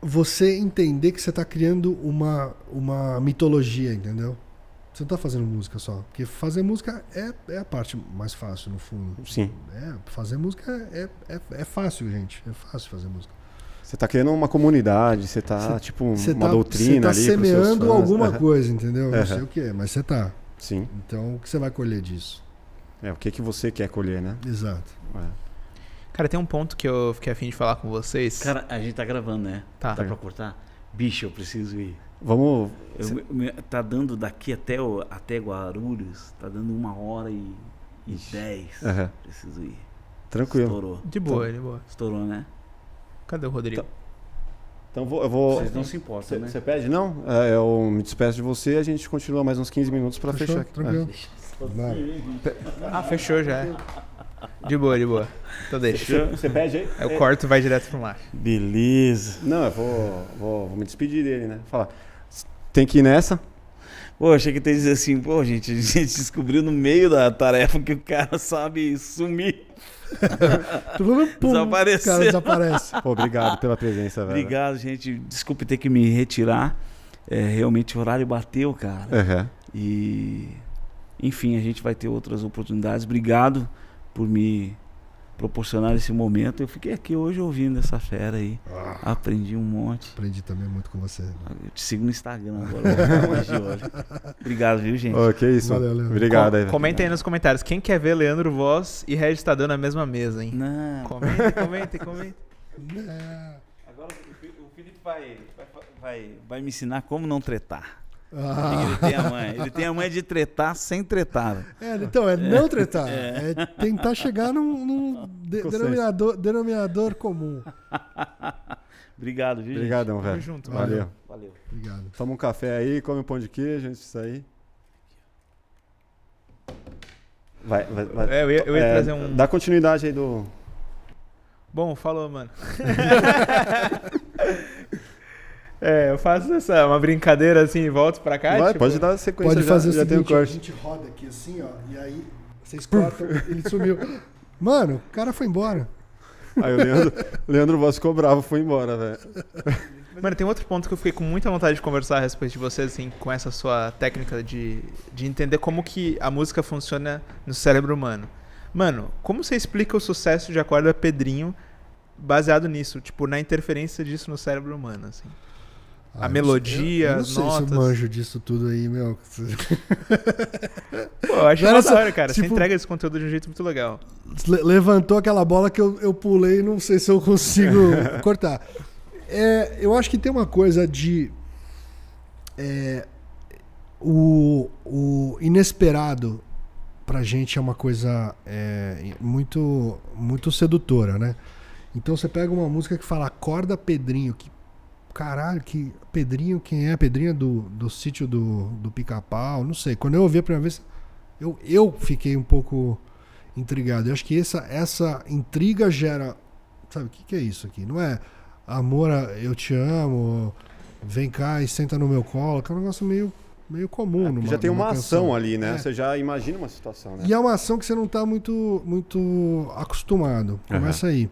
você entender que você está criando uma, uma mitologia, entendeu? Você não tá fazendo música só. Porque fazer música é, é a parte mais fácil, no fundo. Sim. É, fazer música é, é, é fácil, gente. É fácil fazer música. Você tá criando uma comunidade, você tá, Cê- tipo, Você uma tá, doutrina você tá ali semeando alguma coisa, entendeu? Não sei o que, mas você tá. Sim. Então, o que você vai colher disso? É, o que que você quer colher, né? Exato. É. Cara, tem um ponto que eu fiquei afim de falar com vocês. Cara, a gente tá gravando, né? Tá. Dá pra cortar? Bicho, eu preciso ir. Vamos... Eu, me- tá dando daqui até, o, até Guarulhos, tá dando uma hora e, e dez. Aham. Preciso ir. Tranquilo. Estourou. De boa, de boa. Estourou, né? Cadê o Rodrigo? Então vou- eu vou... Vocês não se importam, né? Você pede? Não? É, eu me despeço de você e a gente continua mais uns 15 minutos pra Fechou? fechar. aqui. Tranquilo. É. Ah, fechou já. é. De boa, de boa. Então deixa. Você pede aí? Aí o corto vai direto pro mar. Beleza. Não, eu vou, vou, vou me despedir dele, né? Falar, tem que ir nessa. Pô, achei que ia dizer assim, pô, gente, a gente descobriu no meio da tarefa que o cara sabe sumir. Tudo pum, Desapareceu. O cara desaparece. Pô, obrigado pela presença, velho. Obrigado, gente. Desculpe ter que me retirar. É, realmente o horário bateu, cara. Aham. E enfim, a gente vai ter outras oportunidades. Obrigado por me proporcionar esse momento. Eu fiquei aqui hoje ouvindo essa fera aí. Ah, Aprendi um monte. aprendi também muito com você. Eu te sigo no Instagram agora. Vou ficar mais de olho. Obrigado, viu, gente? Ô, que isso. Valeu, Leandro. Obrigado Com- aí. Comenta aí nos comentários. Quem quer ver Leandro Voz e Regis Tadeu na mesma mesa, hein? Não. Comenta, comenta, comenta. É. Agora o Felipe vai, vai, vai, vai me ensinar como não tretar. Ah, Ele tem a mãe. Ele tem a mãe de tretar sem tretar. é, então, é não tretar. É, tentar chegar num, num de- denominador, denominador comum. Obrigado, viu, gente? Obrigadão, Tamo velho. junto, Valeu. valeu. Valeu. Obrigado. Toma um café aí, come um pão de queijo antes de sair. Vai, vai, vai. É, eu ia, eu ia É, trazer um. Dá continuidade aí do. Bom, falou, mano. é, eu faço essa, uma brincadeira assim e volto pra cá. Vai, tipo, pode dar sequência Pode já, fazer já o tem o seguinte, a corte. gente roda aqui assim, ó, e aí vocês cortam, ele sumiu. Mano, o cara foi embora. Aí o Leandro, Leandro Voss ficou bravo, foi embora, velho. Mano, tem outro ponto que eu fiquei com muita vontade de conversar a respeito de vocês, assim, com essa sua técnica de, de entender como que a música funciona no cérebro humano. Mano, como você explica o sucesso de Acorda Pedrinho baseado nisso? Tipo, na interferência disso no cérebro humano, assim. A Ah, não melodia, eu, eu não sei notas. se eu manjo disso tudo aí, meu. Pô, eu acho Não da hora, cara. Você tipo- entrega esse conteúdo de um jeito muito legal. Le- levantou aquela bola que eu, eu pulei, não sei se eu consigo cortar. É, eu acho que tem uma coisa de. é, o, o inesperado pra gente é uma coisa é, muito, muito sedutora, né? Então você pega uma música que fala Acorda Pedrinho, que caralho, que Pedrinho, quem é? Pedrinho é do, do sítio do, do pica-pau, não sei. Quando eu ouvi a primeira vez, eu, eu fiquei um pouco intrigado. Eu acho que essa, essa intriga gera. Sabe, o que, que é isso aqui? Não é amor, eu te amo, vem cá e senta no meu colo, que é um negócio meio, meio comum. numa, já tem uma canção. ação ali, né? É. Você já imagina uma situação, né? E é uma ação que você não está muito, muito acostumado. Começa aí.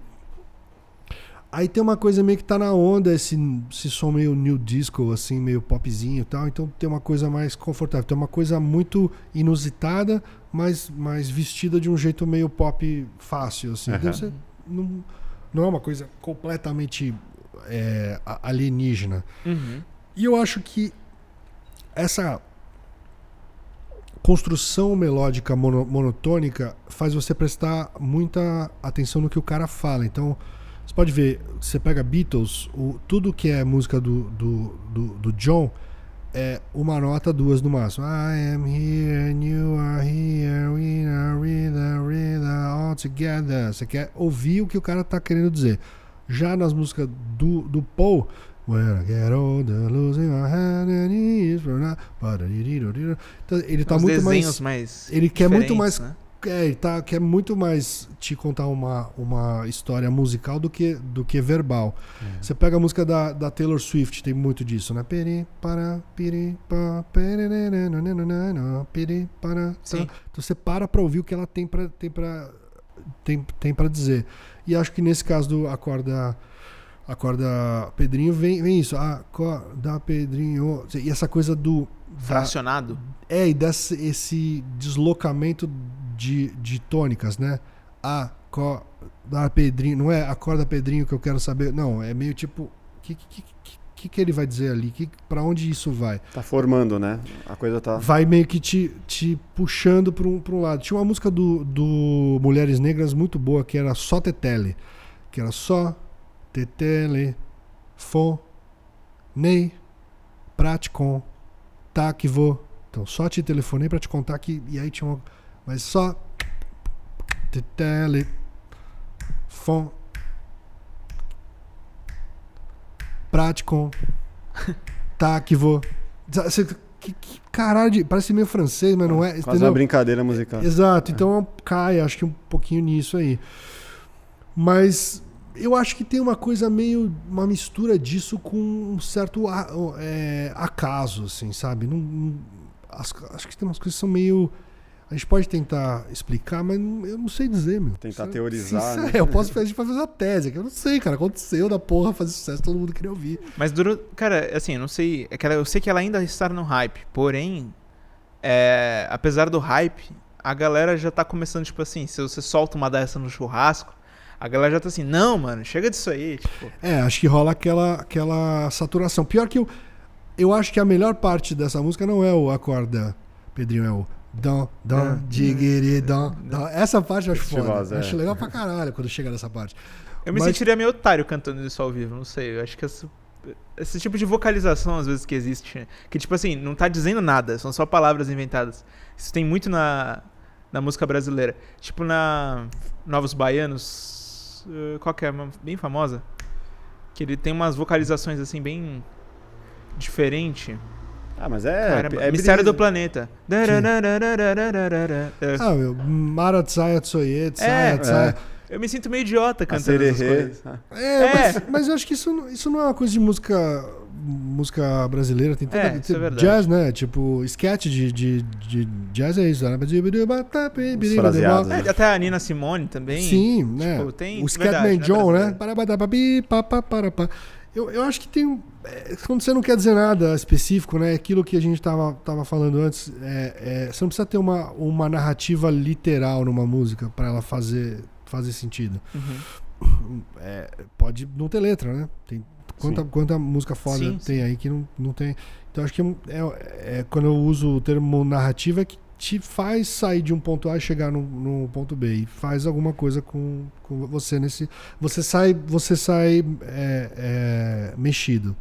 Aí tem uma coisa meio que tá na onda, esse, esse som meio new disco, assim, meio popzinho e tal. Então tem uma coisa mais confortável. Tem uma coisa muito inusitada, mas, mas vestida de um jeito meio pop fácil, assim. Então você não, não é uma coisa completamente é, alienígena. Uhum. E eu acho que essa construção melódica mono- monotônica faz você prestar muita atenção no que o cara fala. Então, você pode ver, você pega Beatles, o, tudo que é música do, do, do, do John é uma nota, duas no máximo. I am here and you are here, we are rida, all together. Você quer ouvir o que o cara tá querendo dizer. Já nas músicas do, do Paul, When I get older, losing my hand and for now. Então, ele tá Os muito mais. mais. Ele quer muito mais né? É, tá, quer é muito mais te contar uma, uma história musical do que, do que verbal. É. Você pega a música da, da Taylor Swift, tem muito disso, né? Piri, para, piri, pa, piri, para. Então você para pra ouvir o que ela tem pra, tem pra, tem, tem pra dizer. E acho que nesse caso do Acorda. Acorda Pedrinho, vem, vem isso. Acorda Pedrinho. E essa coisa do. Fracionado? Da, é, e desse esse deslocamento de, de tônicas, né? Acorda Pedrinho, não é acorda Pedrinho que eu quero saber, não, é meio tipo, o que, que, que, que, que ele vai dizer ali? Que, pra onde isso vai? Tá formando, né? A coisa tá. Vai meio que te, te puxando pra um, pra um lado. Tinha uma música do, do Mulheres Negras muito boa que era só Tetele, que era só Tetele, Fo, Ney, Praticon, tá que vou. Então só te telefonei pra te contar que. E aí tinha uma. Mas só. Tetele, Fon, Praticon, tá que vou. Que, que caralho de. Parece meio francês, mas não é. Quase entendeu? uma brincadeira musical. Exato, então cai, acho que um pouquinho nisso aí. Mas eu acho que tem uma coisa meio. uma mistura disso com um certo é, acaso, assim, sabe? Não, não- as- acho que tem umas coisas que são meio. A gente pode tentar explicar, mas eu não sei dizer, meu. Tentar Sincero- teorizar, sincero, né? Eu posso fazer, fazer uma tese, que eu não sei, cara. Aconteceu da porra fazer sucesso, todo mundo queria ouvir. Mas durou. Cara, assim, eu não sei. É que ela- eu sei que ela ainda está no hype. Porém, é, apesar do hype, a galera já tá começando, tipo assim, se você solta uma dessa no churrasco, a galera já tá assim, não, mano, chega disso aí. Tipo, É, acho que rola aquela, aquela saturação. Pior que eu, eu acho que a melhor parte dessa música não é o acorda, Pedrinho, é o dom, dom, Ah. digiri, dom, dom. Essa parte eu acho foda. É. acho legal pra caralho quando chega nessa parte. eu me Mas- sentiria meio otário cantando isso ao vivo, não sei. Eu acho que essa- esse tipo de vocalização, às vezes, que existe, que, tipo assim, não tá dizendo nada, são só palavras inventadas. Isso tem muito na, na música brasileira. Tipo na Novos Baianos, eh, qual que é? Bem famosa. Que ele tem umas vocalizações, assim, bem diferente. Ah, mas é. Caramba, é Mistério brisa. do Planeta. Ah, meu, Mara Tsaya Tsoye, Tsaya, Tsaya. Eu me sinto meio idiota cantando essas coisas. É, É. Mas, mas eu acho que isso, não- isso não é uma coisa de música música brasileira. Tem tanta, É, isso tem é verdade. jazz, né? Tipo, sketch de, de, de jazz é isso. né? É, até a Nina Simone também. Sim, né? Tipo, tem- o Scatman John, né? Eu, eu acho que tem. É, quando você não quer dizer nada específico, né? Aquilo que a gente tava, tava falando antes, é, é, você não precisa ter uma, uma narrativa literal numa música pra ela fazer, fazer sentido. Uhum. É, pode não ter letra, né? Tem quanta, Sim. quanta música foda Sim, tem aí que não, não tem. Então acho que é, é- quando eu uso o termo narrativa é que te faz sair de um ponto A e chegar no, no ponto B e faz alguma coisa com, com você nesse. Você sai, você sai é, é, mexido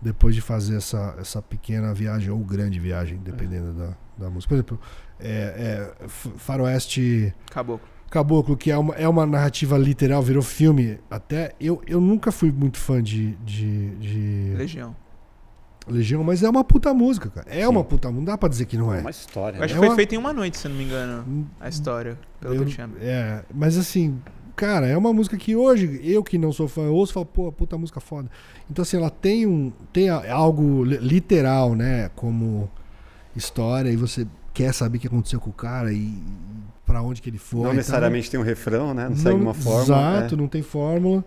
depois de fazer essa, essa pequena viagem ou grande viagem, dependendo da, da música. Por exemplo, é, é, Faroeste Caboclo. Caboclo, que é uma, é uma narrativa literal, virou filme. Até eu, eu nunca fui muito fã de, de, de Legião. Legião, mas é uma puta música, cara. É Sim. uma puta música, não dá pra dizer que não É é. uma história. Eu acho né? que É foi uma- feito em uma noite, se eu não me engano, a história. Pelo Eu- que eu tinha. É, mas assim, cara, é uma música que hoje, eu que não sou fã, eu ouço e falo, pô, puta música foda. Então, assim, ela tem um. Tem algo li- literal, né? Como história, e você quer saber o que aconteceu com o cara e pra onde que ele foi. Não e tal. necessariamente tem um refrão, né? Não Não- segue uma fórmula. Exato, é. não tem fórmula.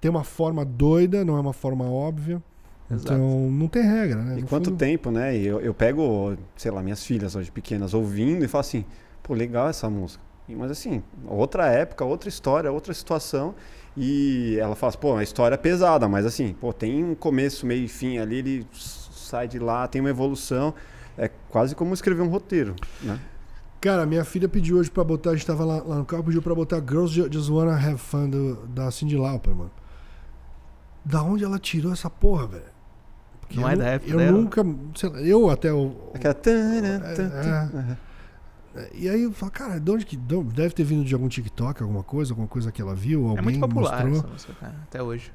tem uma forma doida, não é uma forma óbvia. Exato. Então não tem regra, né? E No quanto fundo, tempo, né? Eu, eu pego, sei lá, minhas filhas hoje pequenas ouvindo e falo assim, pô, legal essa música. Mas assim, outra época, outra história, outra situação. E ela fala assim, pô, a história é pesada, mas assim, pô, tem um começo, meio e fim ali, ele sai de lá, tem uma evolução. É quase como escrever um roteiro, né? Cara, minha filha pediu hoje pra botar, a gente tava lá, lá no carro, pediu pra botar Girls Ju- Just Wanna Have Fun do, da Cindy Lauper, mano. Da onde ela tirou essa porra, velho? Porque Não eu é da época Eu dela? nunca. sei lá, eu até. o Aquela... tan, tan. É. E aí eu falo, cara, de onde que. Deve ter vindo de algum TikTok, alguma coisa, alguma coisa que ela viu, É alguém muito popular mostrou. essa música, cara, até hoje.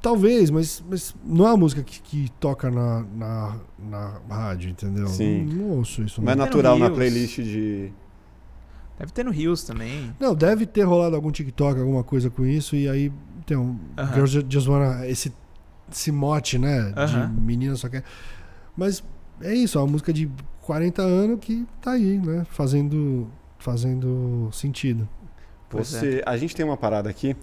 Talvez, mas, mas não é uma música que, que toca na, na, na rádio, entendeu? Sim. Não, não ouço isso. Não é Não. no natural na playlist de. Deve ter no Rios também. não, deve ter rolado algum TikTok, alguma coisa com isso, e aí tem um. Aham. Girls Ju- Just Wanna. Esse, esse mote, né? Aham. De menina só quer. Mas é isso, é uma música de 40 anos que tá aí, né? Fazendo, fazendo sentido. Pois Você, A gente tem uma parada aqui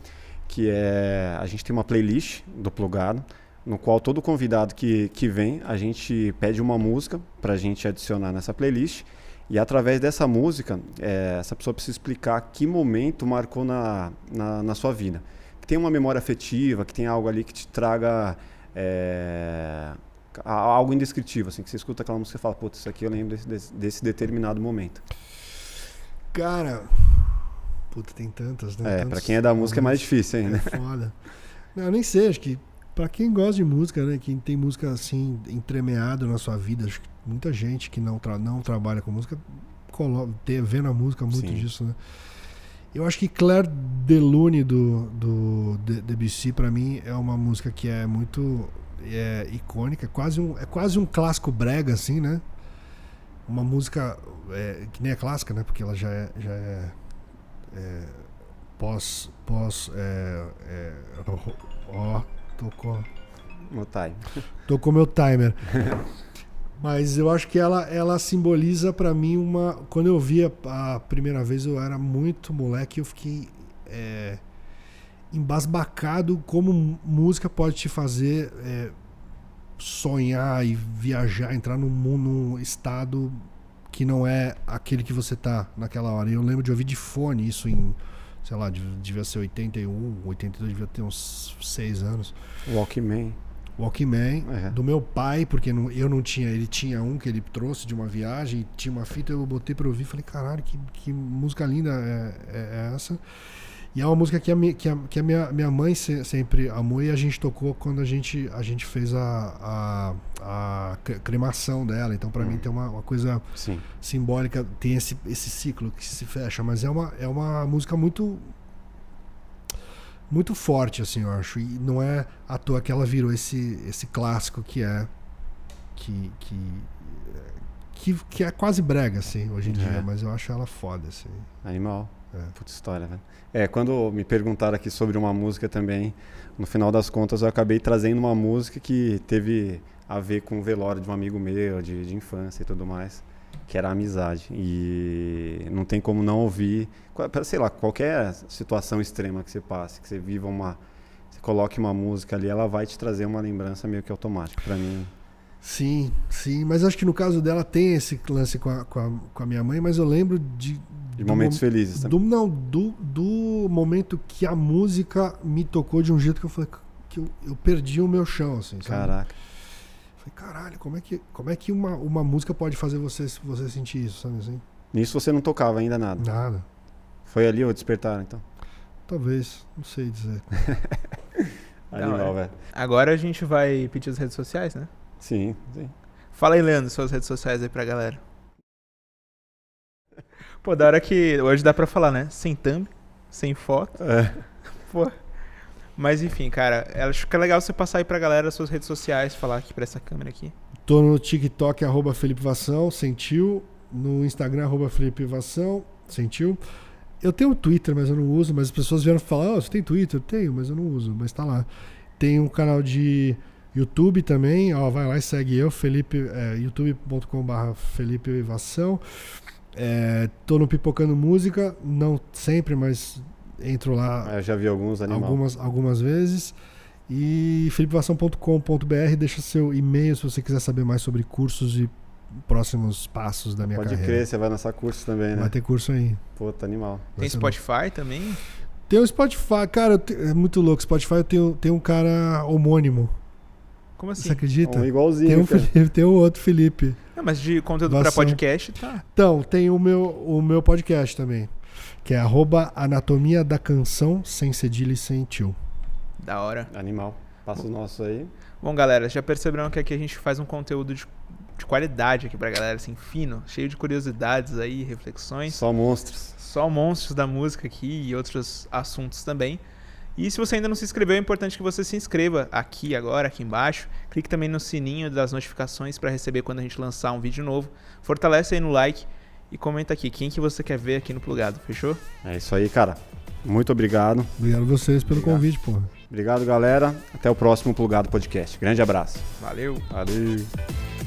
que é. A gente tem uma playlist do Plugado, no qual todo convidado que, que vem, a gente pede uma música pra gente adicionar nessa playlist. E através dessa música, é, essa pessoa precisa explicar que momento marcou na, na, na sua vida. Que tem uma memória afetiva, que tem algo ali que te traga. é, algo indescritível, assim, que você escuta aquela música e fala, putz, isso aqui eu lembro desse, desse, determinado momento. Cara. Puta, tem tantas, né? É, Tantos pra quem é da música é mais difícil ainda. É foda. Não, eu nem sei, acho que pra quem gosta de música, né? Quem tem música assim, entremeado na sua vida, acho que muita gente que não, tra não trabalha com música colo- tem, vê na música muito Sim. disso, né? Eu acho que Claire Delune do, do Debussy, pra mim, é uma música que é muito é, icônica, é quase, um, é quase um clássico brega, assim, né? Uma música é, que nem é clássica, né? Porque ela já é, já é, é, pós. pós é, é, ó, tocou. No time. Tocou meu timer. Mas eu acho que ela, ela simboliza pra mim uma. Quando eu vi a, a primeira vez, eu era muito moleque, eu fiquei é, embasbacado como música pode te fazer é, sonhar e viajar, entrar num mundo, num estado que não é aquele que você tá naquela hora. E eu lembro de ouvir de fone isso em, sei lá, dev- devia ser 81, 82, devia ter uns 6 anos. Walkman. Walkman É. do meu pai, porque não- eu não tinha, ele tinha um que ele trouxe de uma viagem, tinha uma fita, eu botei pra ouvir, falei, caralho, que, que música linda é, é- é essa? E é uma música que a, mi- que a, que a minha, minha mãe se- sempre amou e a gente tocou quando a gente, a gente fez a, a, a cre- cremação dela. Então, pra mim, tem uma, uma coisa Sim. simbólica, tem esse, esse ciclo que se fecha, mas é uma, é uma música muito muito forte, assim, eu acho. E não é à toa que ela virou esse, esse clássico que é que, que, que, que é quase brega, assim, hoje em É. dia, mas eu acho ela foda, assim. Animal. É. Puta história, velho. É, quando me perguntaram aqui sobre uma música também, no final das contas eu acabei trazendo uma música que teve a ver com o velório de um amigo meu, de, de infância e tudo mais, que era a amizade. E não tem como não ouvir, sei lá, qualquer situação extrema que você passe, que você viva uma. Você coloque uma música ali, ela vai te trazer uma lembrança meio que automática. Pra mim, Sim, sim, mas acho que no caso dela tem esse lance com a, com a, com a minha mãe, mas eu lembro de. De momentos mom- felizes também. Do, não, do, do momento que a música me tocou de um jeito que eu falei que eu, eu perdi o meu chão, assim, sabe? Caraca. Falei, caralho, como é que, como é que uma, uma música pode fazer você, você sentir isso, sabe assim? Nisso você não tocava ainda nada. Nada. Foi ali o despertar, então. Talvez, não sei dizer. Animal, é. velho. Agora a gente vai pedir as redes sociais, né? Sim, sim. Fala aí, Leandro, suas redes sociais aí pra galera. Pô, da hora que hoje dá pra falar, né? Sem thumb, sem foto. É. Pô. Mas enfim, cara, acho que é legal você passar aí pra galera suas redes sociais, falar aqui pra essa câmera aqui. Tô no TikTok, arroba Felipe Vação, sentiu. No Instagram, arroba Felipe Vação, sentiu. Eu tenho o Twitter, mas eu não uso. Mas as pessoas vieram falar, oh, você tem Twitter? Eu tenho, mas eu não uso, mas tá lá. Tem um canal de YouTube também, ó, vai lá e segue eu, Felipe, é, youtube.com.br Felipe Vação. É, tô no Pipocando Música, não sempre, mas entro lá Eu já vi alguns animais. algumas, algumas vezes. E felipevação.com.br, deixa seu e-mail se você quiser saber mais sobre cursos e próximos passos da minha Pode carreira. crer, você vai lançar curso também, né? Vai ter curso aí. Puta, animal. Vai Tem Spotify também? Tem o Spotify, cara, te- é muito louco. Spotify eu tenho, tem um cara homônimo. Como assim? Você acredita? Um igualzinho, Tem um, cara. Felipe, tem um outro Felipe. Não, mas de conteúdo Doação. podcast, tá. Então, tem o meu, o meu podcast também. Que é arroba anatomia da canção, sem cedilha e sem tio. Da hora. Animal. Passa o nosso aí. Bom, galera, já perceberam que aqui a gente faz um conteúdo de, de qualidade aqui pra galera, assim, fino, cheio de curiosidades aí, reflexões. Só monstros. Só monstros da música aqui e outros assuntos também. E se você ainda não se inscreveu, é importante que você se inscreva aqui agora, aqui embaixo. Clique também no sininho das notificações para receber quando a gente lançar um vídeo novo. Fortalece aí no like e comenta aqui quem que você quer ver aqui no Plugado, fechou? É isso aí, cara. Muito obrigado. Obrigado a vocês pelo Obrigado. convite, porra. Obrigado, galera. Até o próximo Plugado Podcast. Grande abraço. Valeu! Valeu.